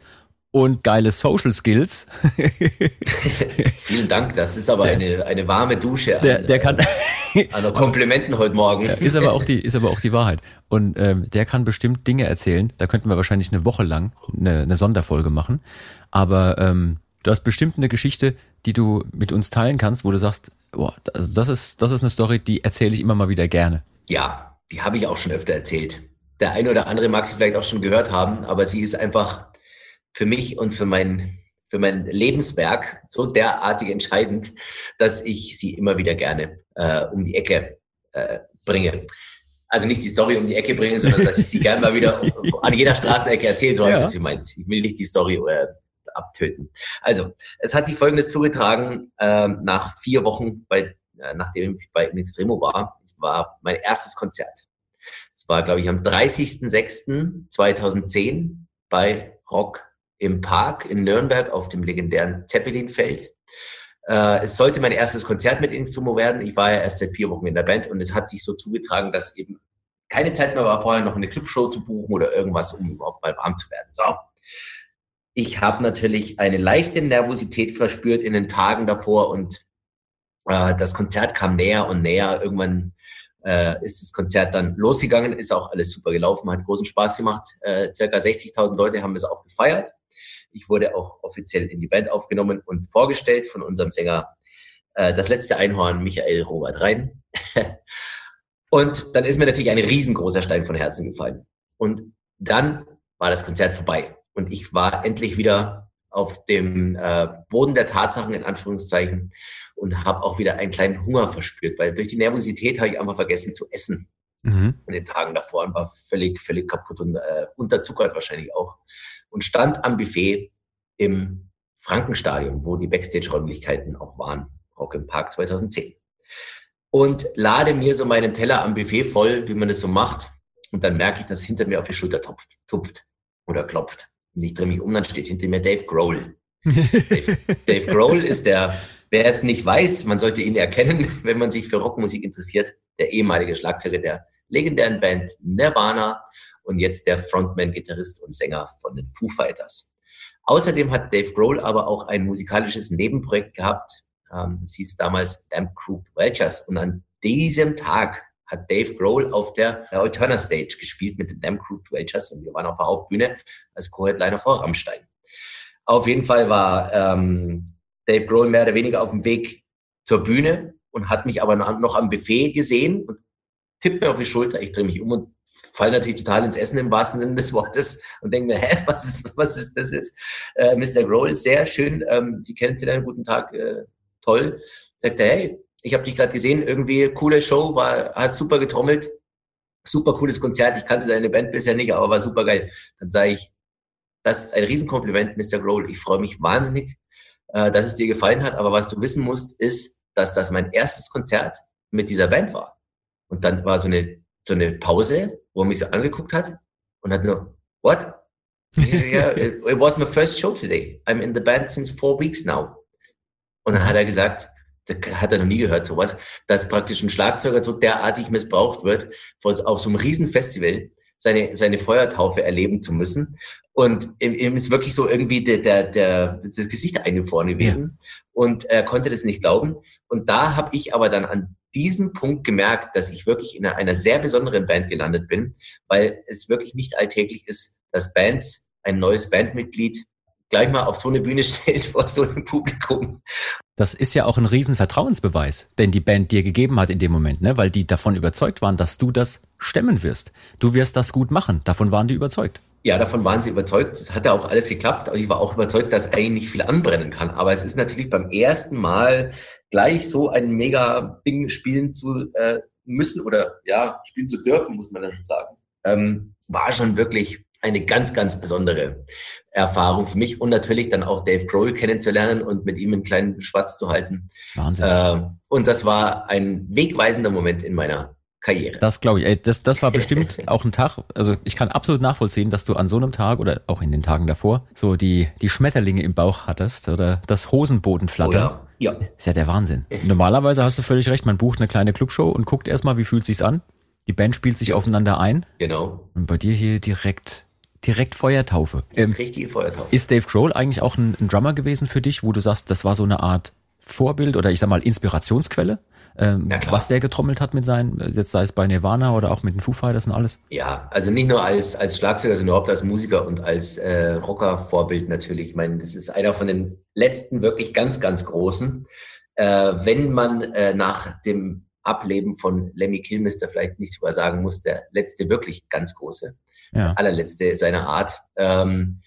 und geile Social Skills. Vielen Dank, das ist aber eine, eine warme Dusche Der, an, der kann, äh, an Komplimenten heute Morgen. ist aber auch die, ist aber auch die Wahrheit. Und ähm, der kann bestimmt Dinge erzählen. Da könnten wir wahrscheinlich eine Woche lang eine, eine Sonderfolge machen. Aber ähm, du hast bestimmt eine Geschichte, die du mit uns teilen kannst, wo du sagst, boah, also das ist, das ist eine Story, die erzähle ich immer mal wieder gerne. Ja, die habe ich auch schon öfter erzählt. Der eine oder andere mag sie vielleicht auch schon gehört haben, aber sie ist einfach für mich und für mein, für mein Lebenswerk so derartig entscheidend, dass ich sie immer wieder gerne äh, um die Ecke äh, bringe. Also nicht die Story um die Ecke bringe, sondern dass ich sie gerne mal wieder an jeder Straßenecke erzähle, so habe Ja. ich das gemeint. Ich will nicht die Story äh, abtöten. Also, es hat sich Folgendes zugetragen, ähm, nach vier Wochen, bei, äh, nachdem ich bei In Extremo war. Es war mein erstes Konzert. Es war, glaube ich, am 30.06.2010 bei Rock im Park in Nürnberg auf dem legendären Zeppelinfeld. Äh, es sollte mein erstes Konzert mit Instrumo werden. Ich war ja erst seit vier Wochen in der Band und es hat sich so zugetragen, dass eben keine Zeit mehr war, vorher noch eine Clubshow zu buchen oder irgendwas, um überhaupt mal warm zu werden. So. Ich habe natürlich eine leichte Nervosität verspürt in den Tagen davor und äh, das Konzert kam näher und näher. Irgendwann äh, ist das Konzert dann losgegangen, ist auch alles super gelaufen, hat großen Spaß gemacht. Äh, circa 60.000 Leute haben es auch gefeiert. Ich wurde auch offiziell in die Band aufgenommen und vorgestellt von unserem Sänger äh, das letzte Einhorn Michael Robert Rhein. und dann ist mir natürlich ein riesengroßer Stein von Herzen gefallen. Und dann war das Konzert vorbei und ich war endlich wieder auf dem äh, Boden der Tatsachen in Anführungszeichen und habe auch wieder einen kleinen Hunger verspürt, weil durch die Nervosität habe ich einfach vergessen zu essen Mhm. in den Tagen davor und war völlig, völlig kaputt und äh, unterzuckert wahrscheinlich auch. Und stand am Buffet im Frankenstadion, wo die Backstage-Räumlichkeiten auch waren, Rock im Park 2010. Und lade mir so meinen Teller am Buffet voll, wie man das so macht. Und dann merke ich, dass hinter mir auf die Schulter tupft, tupft oder klopft. Und ich drehe mich um, dann steht hinter mir Dave Grohl. Dave, Dave Grohl ist der, wer es nicht weiß, man sollte ihn erkennen, wenn man sich für Rockmusik interessiert, der ehemalige Schlagzeuger der legendären Band Nirvana und jetzt der Frontman, Gitarrist und Sänger von den Foo Fighters. Außerdem hat Dave Grohl aber auch ein musikalisches Nebenprojekt gehabt. Ähm, das hieß damals Damn Group Welchers. Und an diesem Tag hat Dave Grohl auf der Alterna Stage gespielt mit den Damn Group Welchers und wir waren auf der Hauptbühne als Co-Headliner vor Rammstein. Auf jeden Fall war ähm, Dave Grohl mehr oder weniger auf dem Weg zur Bühne und hat mich aber noch am Buffet gesehen und tippt mir auf die Schulter. Ich drehe mich um und fall natürlich total ins Essen im wahrsten Sinne des Wortes und denke mir, hä, was ist, was ist das jetzt? Äh, Mr. Grohl, sehr schön, ähm, Sie kennen Sie einen guten Tag, äh, toll. Sagt er, hey, ich habe dich gerade gesehen, irgendwie coole Show, war, hast super getrommelt, super cooles Konzert. Ich kannte deine Band bisher nicht, aber war super geil. Dann sage ich, das ist ein Riesenkompliment, Mr. Grohl. Ich freue mich wahnsinnig, äh, dass es dir gefallen hat. Aber was du wissen musst, ist, dass das mein erstes Konzert mit dieser Band war. Und dann war so eine, so eine Pause, wo er mich so angeguckt hat und hat nur, what? yeah, it, it was my first show today. I'm in the band since four weeks now. Und dann hat er gesagt, hat er noch nie gehört, sowas, dass praktisch ein Schlagzeuger so derartig missbraucht wird, auf so einem Riesenfestival seine, seine Feuertaufe erleben zu müssen. Und ihm ist wirklich so irgendwie der, der, der, das Gesicht eingefroren gewesen. Ja. Und er konnte das nicht glauben. Und da habe ich aber dann an diesem Punkt gemerkt, dass ich wirklich in einer, einer sehr besonderen Band gelandet bin, weil es wirklich nicht alltäglich ist, dass Bands ein neues Bandmitglied gleich mal auf so eine Bühne stellt vor so einem Publikum. Das ist ja auch ein Riesenvertrauensbeweis, den die Band dir gegeben hat in dem Moment, ne? weil die davon überzeugt waren, dass du das stemmen wirst. Du wirst das gut machen. Davon waren die überzeugt. Ja, davon waren sie überzeugt. Das hat ja auch alles geklappt. Und ich war auch überzeugt, dass eigentlich nicht viel anbrennen kann. Aber es ist natürlich beim ersten Mal gleich so ein mega Ding spielen zu äh, müssen oder ja, spielen zu dürfen, muss man ja schon sagen. Ähm, war schon wirklich eine ganz, ganz besondere Erfahrung für mich und natürlich dann auch Dave Grohl kennenzulernen und mit ihm einen kleinen Schwarz zu halten. Wahnsinn. Äh, und das war ein wegweisender Moment in meiner Karriere. Das glaube ich. Ey, das, das war bestimmt auch ein Tag. Also ich kann absolut nachvollziehen, dass du an so einem Tag oder auch in den Tagen davor so die, die Schmetterlinge im Bauch hattest oder das Hosenbodenflattern. Oh ja. ja. Ist ja der Wahnsinn. Normalerweise hast du völlig recht. Man bucht eine kleine Clubshow und guckt erstmal, wie fühlt sich's an. Die Band spielt sich aufeinander ein. Genau. Und bei dir hier direkt direkt Feuertaufe. Ähm, Richtige Feuertaufe. Ist Dave Grohl eigentlich auch ein, ein, Drummer gewesen für dich, wo du sagst, das war so eine Art Vorbild oder ich sag mal Inspirationsquelle? Ähm, was der getrommelt hat mit seinen, jetzt sei es bei Nirvana oder auch mit den Foo Fighters und alles? Ja, also nicht nur als, als Schlagzeuger, sondern überhaupt als Musiker und als äh, Rocker-Vorbild natürlich. Ich meine, das ist einer von den letzten wirklich ganz, ganz großen. Äh, wenn man äh, nach dem Ableben von Lemmy Kilmister vielleicht nicht sogar sagen muss, der letzte wirklich ganz große ja. allerletzte seiner Art. Ähm,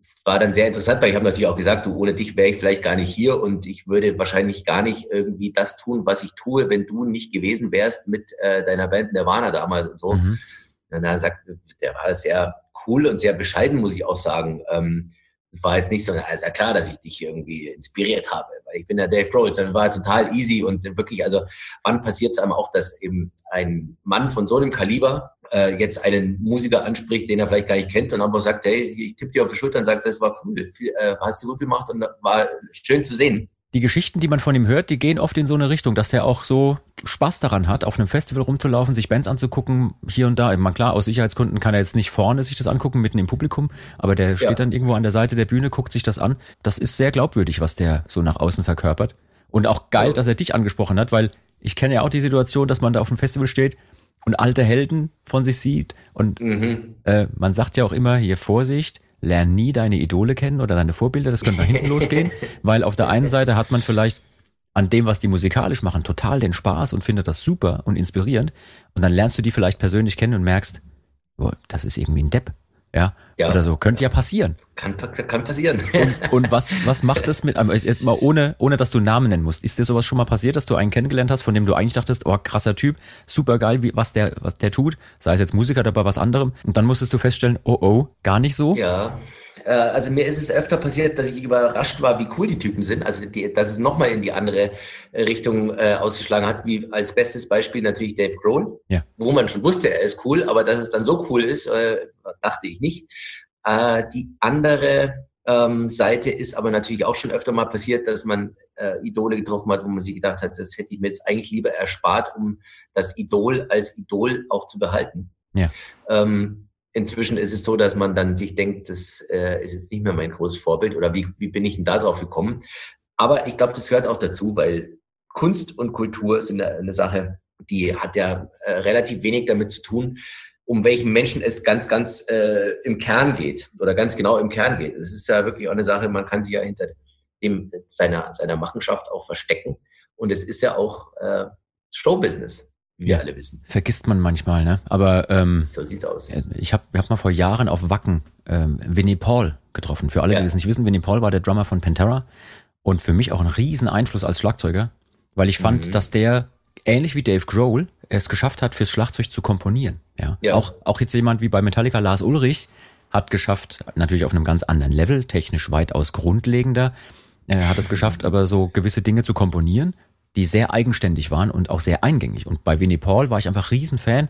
es war dann sehr interessant, weil ich habe natürlich auch gesagt, du, ohne dich wäre ich vielleicht gar nicht hier und ich würde wahrscheinlich gar nicht irgendwie das tun, was ich tue, wenn du nicht gewesen wärst mit äh, deiner Band Nirvana damals und so. Mhm. Und dann sagt, der war sehr cool und sehr bescheiden, muss ich auch sagen. Ähm, es war jetzt nicht so, also klar, dass ich dich irgendwie inspiriert habe, weil ich bin ja Dave Grohl, sondern war total easy und wirklich, also wann passiert es einem auch, dass eben ein Mann von so einem Kaliber äh, jetzt einen Musiker anspricht, den er vielleicht gar nicht kennt und einfach sagt, hey, ich tippe dir auf die Schulter und sagt, das war cool, viel, äh, hast du gut gemacht und war schön zu sehen. Die Geschichten, die man von ihm hört, die gehen oft in so eine Richtung, dass der auch so Spaß daran hat, auf einem Festival rumzulaufen, sich Bands anzugucken, hier und da. Man klar, aus Sicherheitsgründen kann er jetzt nicht vorne sich das angucken, mitten im Publikum, aber der ja. steht dann irgendwo an der Seite der Bühne, guckt sich das an. Das ist sehr glaubwürdig, was der so nach außen verkörpert. Und auch geil, dass er dich angesprochen hat, weil ich kenne ja auch die Situation, dass man da auf dem Festival steht und alte Helden von sich sieht. Und mhm. äh, man sagt ja auch immer, hier Vorsicht, lern nie deine Idole kennen oder deine Vorbilder, das könnte nach hinten losgehen, weil auf der einen Seite hat man vielleicht an dem, was die musikalisch machen, total den Spaß und findet das super und inspirierend. Und dann lernst du die vielleicht persönlich kennen und merkst, boah, das ist irgendwie ein Depp. Ja, ja, oder so. Könnte ja passieren. Kann, kann passieren. Und, und was, was macht es mit einem, jetzt mal ohne, ohne dass du Namen nennen musst? Ist dir sowas schon mal passiert, dass du einen kennengelernt hast, von dem du eigentlich dachtest, oh, krasser Typ, super geil, wie, was der, was der tut, sei es jetzt Musiker oder bei was anderem, und dann musstest du feststellen, oh, oh, gar nicht so? Ja, äh, also mir ist es öfter passiert, dass ich überrascht war, wie cool die Typen sind. Also die, dass es nochmal in die andere äh, Richtung äh, ausgeschlagen hat, wie als bestes Beispiel natürlich Dave Grohl, ja. wo man schon wusste, er ist cool, aber dass es dann so cool ist, äh, dachte ich nicht. Äh, die andere ähm, Seite ist aber natürlich auch schon öfter mal passiert, dass man äh, Idole getroffen hat, wo man sich gedacht hat, das hätte ich mir jetzt eigentlich lieber erspart, um das Idol als Idol auch zu behalten. Ja. Ähm, inzwischen ist es so, dass man dann sich denkt, das äh, ist jetzt nicht mehr mein großes Vorbild oder wie, wie bin ich denn da drauf gekommen? Aber ich glaube, das gehört auch dazu, weil Kunst und Kultur sind eine, Sache, die hat ja äh, relativ wenig damit zu tun, um welchen Menschen es ganz, ganz äh, im Kern geht oder ganz genau im Kern geht. Es ist ja wirklich auch eine Sache, man kann sich ja hinter dem, seiner, seiner Machenschaft auch verstecken. Und es ist ja auch äh, Showbusiness, wie wir alle wissen. Vergisst man manchmal, ne? Aber ähm, So sieht's aus. ich habe hab mal vor Jahren auf Wacken ähm, Vinnie Paul getroffen. Für alle, Ja. die es nicht wissen, Vinnie Paul war der Drummer von Pantera und für mich auch ein riesen Einfluss als Schlagzeuger, weil ich fand, Mhm. dass der ähnlich wie Dave Grohl es geschafft hat, fürs Schlagzeug zu komponieren. Ja. Ja. Auch, auch jetzt jemand wie bei Metallica, Lars Ulrich, hat geschafft, natürlich auf einem ganz anderen Level, technisch weitaus grundlegender, äh, hat es geschafft, aber so gewisse Dinge zu komponieren, die sehr eigenständig waren und auch sehr eingängig. Und bei Vinnie Paul war ich einfach Riesenfan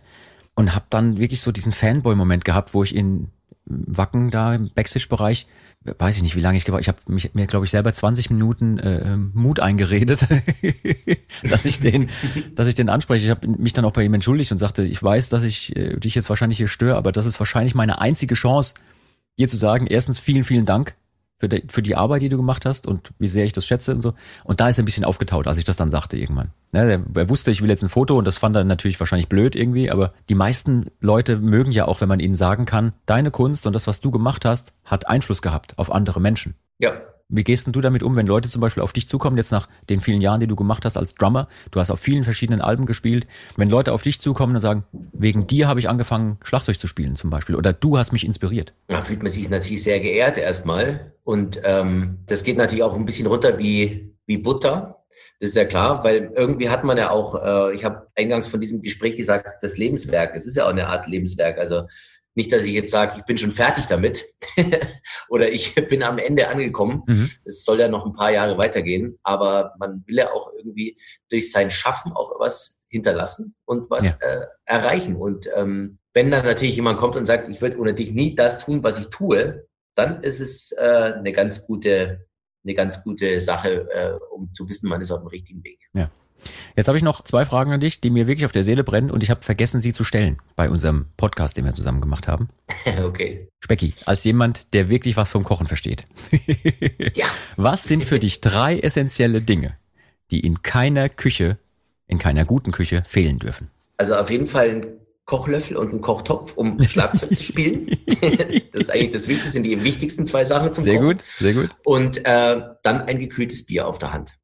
und habe dann wirklich so diesen Fanboy-Moment gehabt, wo ich in Wacken da im Backstage-Bereich, weiß ich nicht, wie lange ich gewartet, ich habe mir glaube ich selber 20 Minuten äh, Mut eingeredet, dass ich den, dass ich den anspreche. Ich habe mich dann auch bei ihm entschuldigt und sagte, ich weiß, dass ich äh, dich jetzt wahrscheinlich hier störe, aber das ist wahrscheinlich meine einzige Chance, dir zu sagen, erstens vielen, vielen Dank für die, für die Arbeit, die du gemacht hast und wie sehr ich das schätze und so. Und da ist er ein bisschen aufgetaut, als ich das dann sagte irgendwann. Ne, er wusste, ich will jetzt ein Foto und das fand er natürlich wahrscheinlich blöd irgendwie, aber die meisten Leute mögen ja auch, wenn man ihnen sagen kann, deine Kunst und das, was du gemacht hast, hat Einfluss gehabt auf andere Menschen. Ja, Wie gehst denn du damit um, wenn Leute zum Beispiel auf dich zukommen, jetzt nach den vielen Jahren, die du gemacht hast als Drummer? Du hast auf vielen verschiedenen Alben gespielt. Wenn Leute auf dich zukommen und sagen, wegen dir habe ich angefangen, Schlagzeug zu spielen zum Beispiel, oder du hast mich inspiriert. da fühlt man sich natürlich sehr geehrt erstmal. Und ähm, das geht natürlich auch ein bisschen runter wie, wie Butter. Das ist ja klar, weil irgendwie hat man ja auch, äh, ich habe eingangs von diesem Gespräch gesagt, das Lebenswerk. Es ist ja auch eine Art Lebenswerk. Also nicht, dass ich jetzt sage, ich bin schon fertig damit oder ich bin am Ende angekommen. Mhm. Es soll ja noch ein paar Jahre weitergehen, aber man will ja auch irgendwie durch sein Schaffen auch was hinterlassen und was äh, erreichen. Und ähm, wenn dann natürlich jemand kommt und sagt, ich würde ohne dich nie das tun, was ich tue, dann ist es äh, eine ganz gute, eine ganz gute Sache, äh, um zu wissen, man ist auf dem richtigen Weg. Jetzt habe ich noch zwei Fragen an dich, die mir wirklich auf der Seele brennen und ich habe vergessen, sie zu stellen bei unserem Podcast, den wir zusammen gemacht haben. okay. Specki, als jemand, der wirklich was vom Kochen versteht. Ja. Was sind für dich drei essentielle Dinge, die in keiner Küche, in keiner guten Küche fehlen dürfen? Also auf jeden Fall ein Kochlöffel und ein Kochtopf, um Schlagzeug zu spielen. das ist eigentlich das Wichtigste, sind die wichtigsten zwei Sachen zum Sehr Kochen. gut, sehr gut. Und äh, dann ein gekühltes Bier auf der Hand.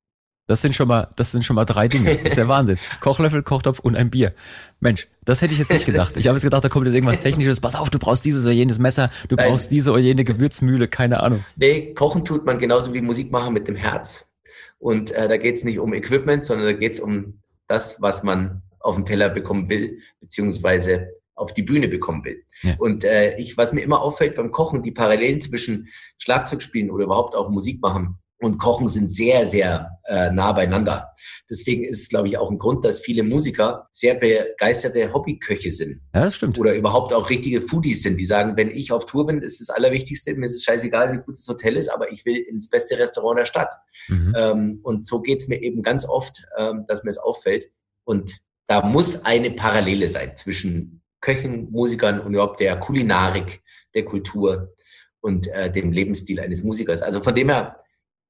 Das sind schon mal, das sind schon mal drei Dinge. Das ist der Wahnsinn. Kochlöffel, Kochtopf und ein Bier. Mensch, das hätte ich jetzt nicht gedacht. Ich habe jetzt gedacht, da kommt jetzt irgendwas Technisches. Pass auf, du brauchst dieses oder jenes Messer, du brauchst diese oder jene Gewürzmühle, keine Ahnung. Nee, kochen tut man genauso wie Musik machen mit dem Herz. Und äh, da geht es nicht um Equipment, sondern da geht es um das, was man auf den Teller bekommen will, beziehungsweise auf die Bühne bekommen will. Ja. Und äh, ich, was mir immer auffällt beim Kochen, die Parallelen zwischen Schlagzeugspielen oder überhaupt auch Musik machen und Kochen sind sehr, sehr äh, nah beieinander. Deswegen ist es, glaube ich, auch ein Grund, dass viele Musiker sehr begeisterte Hobbyköche sind Ja, das stimmt. oder überhaupt auch richtige Foodies sind, die sagen, wenn ich auf Tour bin, ist das Allerwichtigste, mir ist es scheißegal, wie gut das Hotel ist, aber ich will ins beste Restaurant der Stadt. Mhm. Ähm, und so geht's mir eben ganz oft, ähm, dass mir es auffällt. Und da muss eine Parallele sein zwischen Köchen, Musikern und überhaupt der Kulinarik, der Kultur und äh, dem Lebensstil eines Musikers. Also von dem her,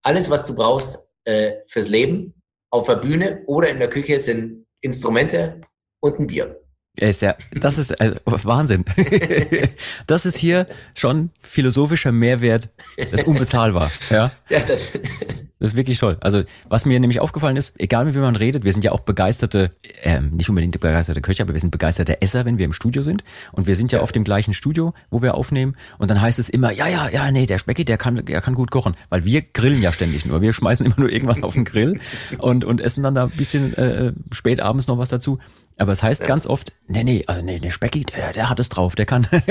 alles, was du brauchst äh, fürs Leben auf der Bühne oder in der Küche sind Instrumente und ein Bier. Er ist ja, das ist also, Wahnsinn. das ist hier schon philosophischer Mehrwert, das ist unbezahlbar. Ja, Ja, das, das ist wirklich toll. Also was mir nämlich aufgefallen ist, egal mit wem man redet, wir sind ja auch begeisterte, ähm, nicht unbedingt begeisterte Köche, aber wir sind begeisterte Esser, wenn wir im Studio sind. Und wir sind ja auf dem gleichen Studio, wo wir aufnehmen. Und dann heißt es immer, ja, ja, ja, nee, der Specki, der kann, der kann gut kochen, weil wir grillen ja ständig nur. Wir schmeißen immer nur irgendwas auf den Grill und und essen dann da ein bisschen äh, spät abends noch was dazu. Aber es heißt ganz oft, nee, nee, also nee, der Specki, der, der hat es drauf, der kann. Okay,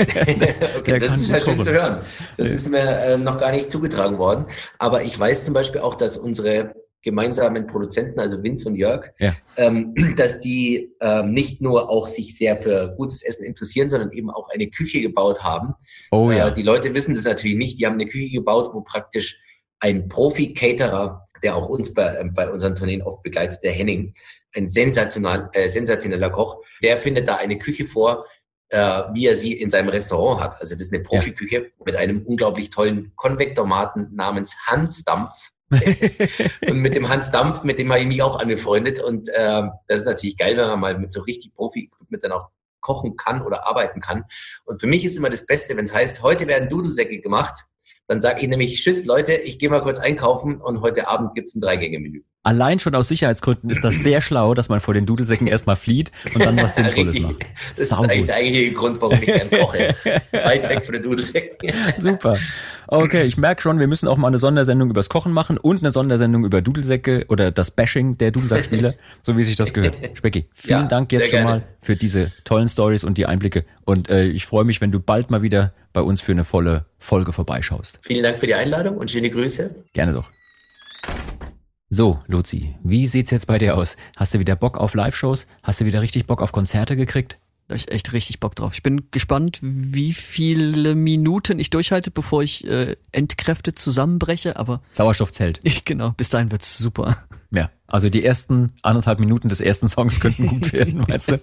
Der das kann ist halt gut schön zu hören. Das ist mir äh, noch gar nicht zugetragen worden. Aber ich weiß zum Beispiel auch, dass unsere gemeinsamen Produzenten, also Vince und Jörg, Ja. ähm, dass die ähm, nicht nur auch sich sehr für gutes Essen interessieren, sondern eben auch eine Küche gebaut haben. Oh ja. Äh, die Leute wissen das natürlich nicht. Die haben eine Küche gebaut, wo praktisch ein Profi-Caterer, der auch uns bei, äh, bei unseren Tourneen oft begleitet, der Henning, ein sensational, äh, sensationeller Koch, der findet da eine Küche vor, äh, wie er sie in seinem Restaurant hat. Also das ist eine Profiküche mit einem unglaublich tollen Konvektomaten namens Hansdampf. und mit dem Hans Dampf, mit dem habe ich mich auch angefreundet. Und äh, das ist natürlich geil, wenn man mal mit so richtig Profi-Equipment dann auch kochen kann oder arbeiten kann. Und für mich ist immer das Beste, wenn es heißt, heute werden Dudelsäcke gemacht, dann sage ich nämlich, tschüss Leute, ich gehe mal kurz einkaufen und heute Abend gibt's ein Dreigänge-Menü. Allein schon aus Sicherheitsgründen ist das sehr schlau, dass man vor den Dudelsäcken erstmal flieht und dann was Sinnvolles macht. Das Saugut. ist eigentlich der eigentliche Grund, warum ich gern koche. Weit weg von den Dudelsäcken. Super. Okay, ich merke schon, wir müssen auch mal eine Sondersendung übers Kochen machen und eine Sonderssendung über Dudelsäcke oder das Bashing der Dudelsackspieler, so wie sich das gehört. Specki, vielen Ja, Dank jetzt schon gerne. mal für diese tollen Stories und die Einblicke. Und äh, ich freue mich, wenn du bald mal wieder bei uns für eine volle Folge vorbeischaust. Vielen Dank für die Einladung und schöne Grüße. Gerne doch. So, Luzi, wie sieht's jetzt bei dir aus? Hast du wieder Bock auf Live-Shows? Hast du wieder richtig Bock auf Konzerte gekriegt? Da hab ich echt richtig Bock drauf. Ich bin gespannt, wie viele Minuten ich durchhalte, bevor ich äh, Endkräfte zusammenbreche, aber Sauerstoffzelt. ich, genau, bis dahin wird's super. Ja, also die ersten anderthalb Minuten des ersten Songs könnten gut werden, meinst du?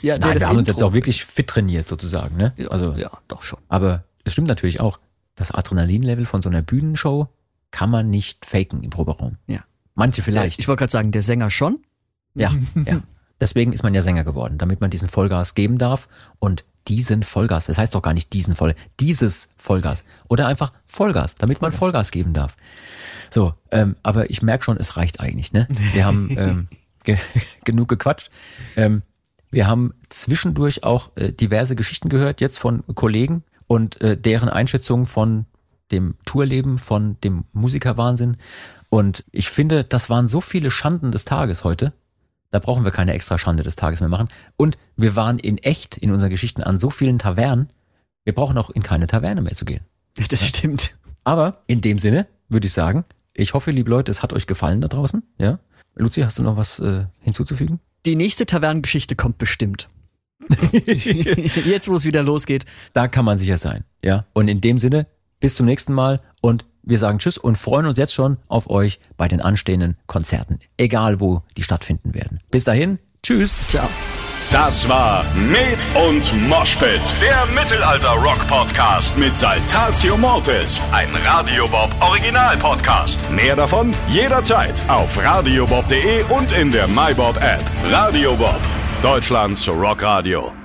Ja, Nein, das wir haben uns Intro. jetzt auch wirklich fit trainiert sozusagen, ne? Ja, Also, ja, doch schon. aber es stimmt natürlich auch. Das Adrenalinlevel von so einer Bühnenshow kann man nicht faken im Proberaum. Ja. Manche vielleicht. Ich wollte gerade sagen, der Sänger schon. Ja, ja. Deswegen ist man ja Sänger geworden, damit man diesen Vollgas geben darf und diesen Vollgas, das heißt doch gar nicht diesen Voll, dieses Vollgas oder einfach Vollgas, damit man Vollgas geben darf. So, ähm, aber ich merke schon, es reicht eigentlich, ne? Wir haben ähm, ge genug gequatscht. Ähm, wir haben zwischendurch auch äh, diverse Geschichten gehört, jetzt von Kollegen und äh, deren Einschätzung von dem Tourleben, von dem Musikerwahnsinn. Und ich finde, das waren so viele Schanden des Tages heute. Da brauchen wir keine extra Schande des Tages mehr machen. Und wir waren in echt in unseren Geschichten an so vielen Tavernen. Wir brauchen auch in keine Taverne mehr zu gehen. Ja, das stimmt. Aber in dem Sinne würde ich sagen, ich hoffe, liebe Leute, es hat euch gefallen da draußen. Ja. Luzi, hast du noch was äh, hinzuzufügen? Die nächste Tavernengeschichte kommt bestimmt. Jetzt, wo es wieder losgeht. Da kann man sicher sein. Ja. Und in dem Sinne, bis zum nächsten Mal und wir sagen Tschüss und freuen uns jetzt schon auf euch bei den anstehenden Konzerten. Egal wo die stattfinden werden. Bis dahin, Tschüss. Ciao. Das war Med und Moshpit, der Mittelalter-Rock-Podcast mit Saltatio Mortis, ein Radiobob Original-Podcast. Mehr davon jederzeit auf radiobob.de und in der MyBob-App. Radio Bob, Deutschlands Rockradio.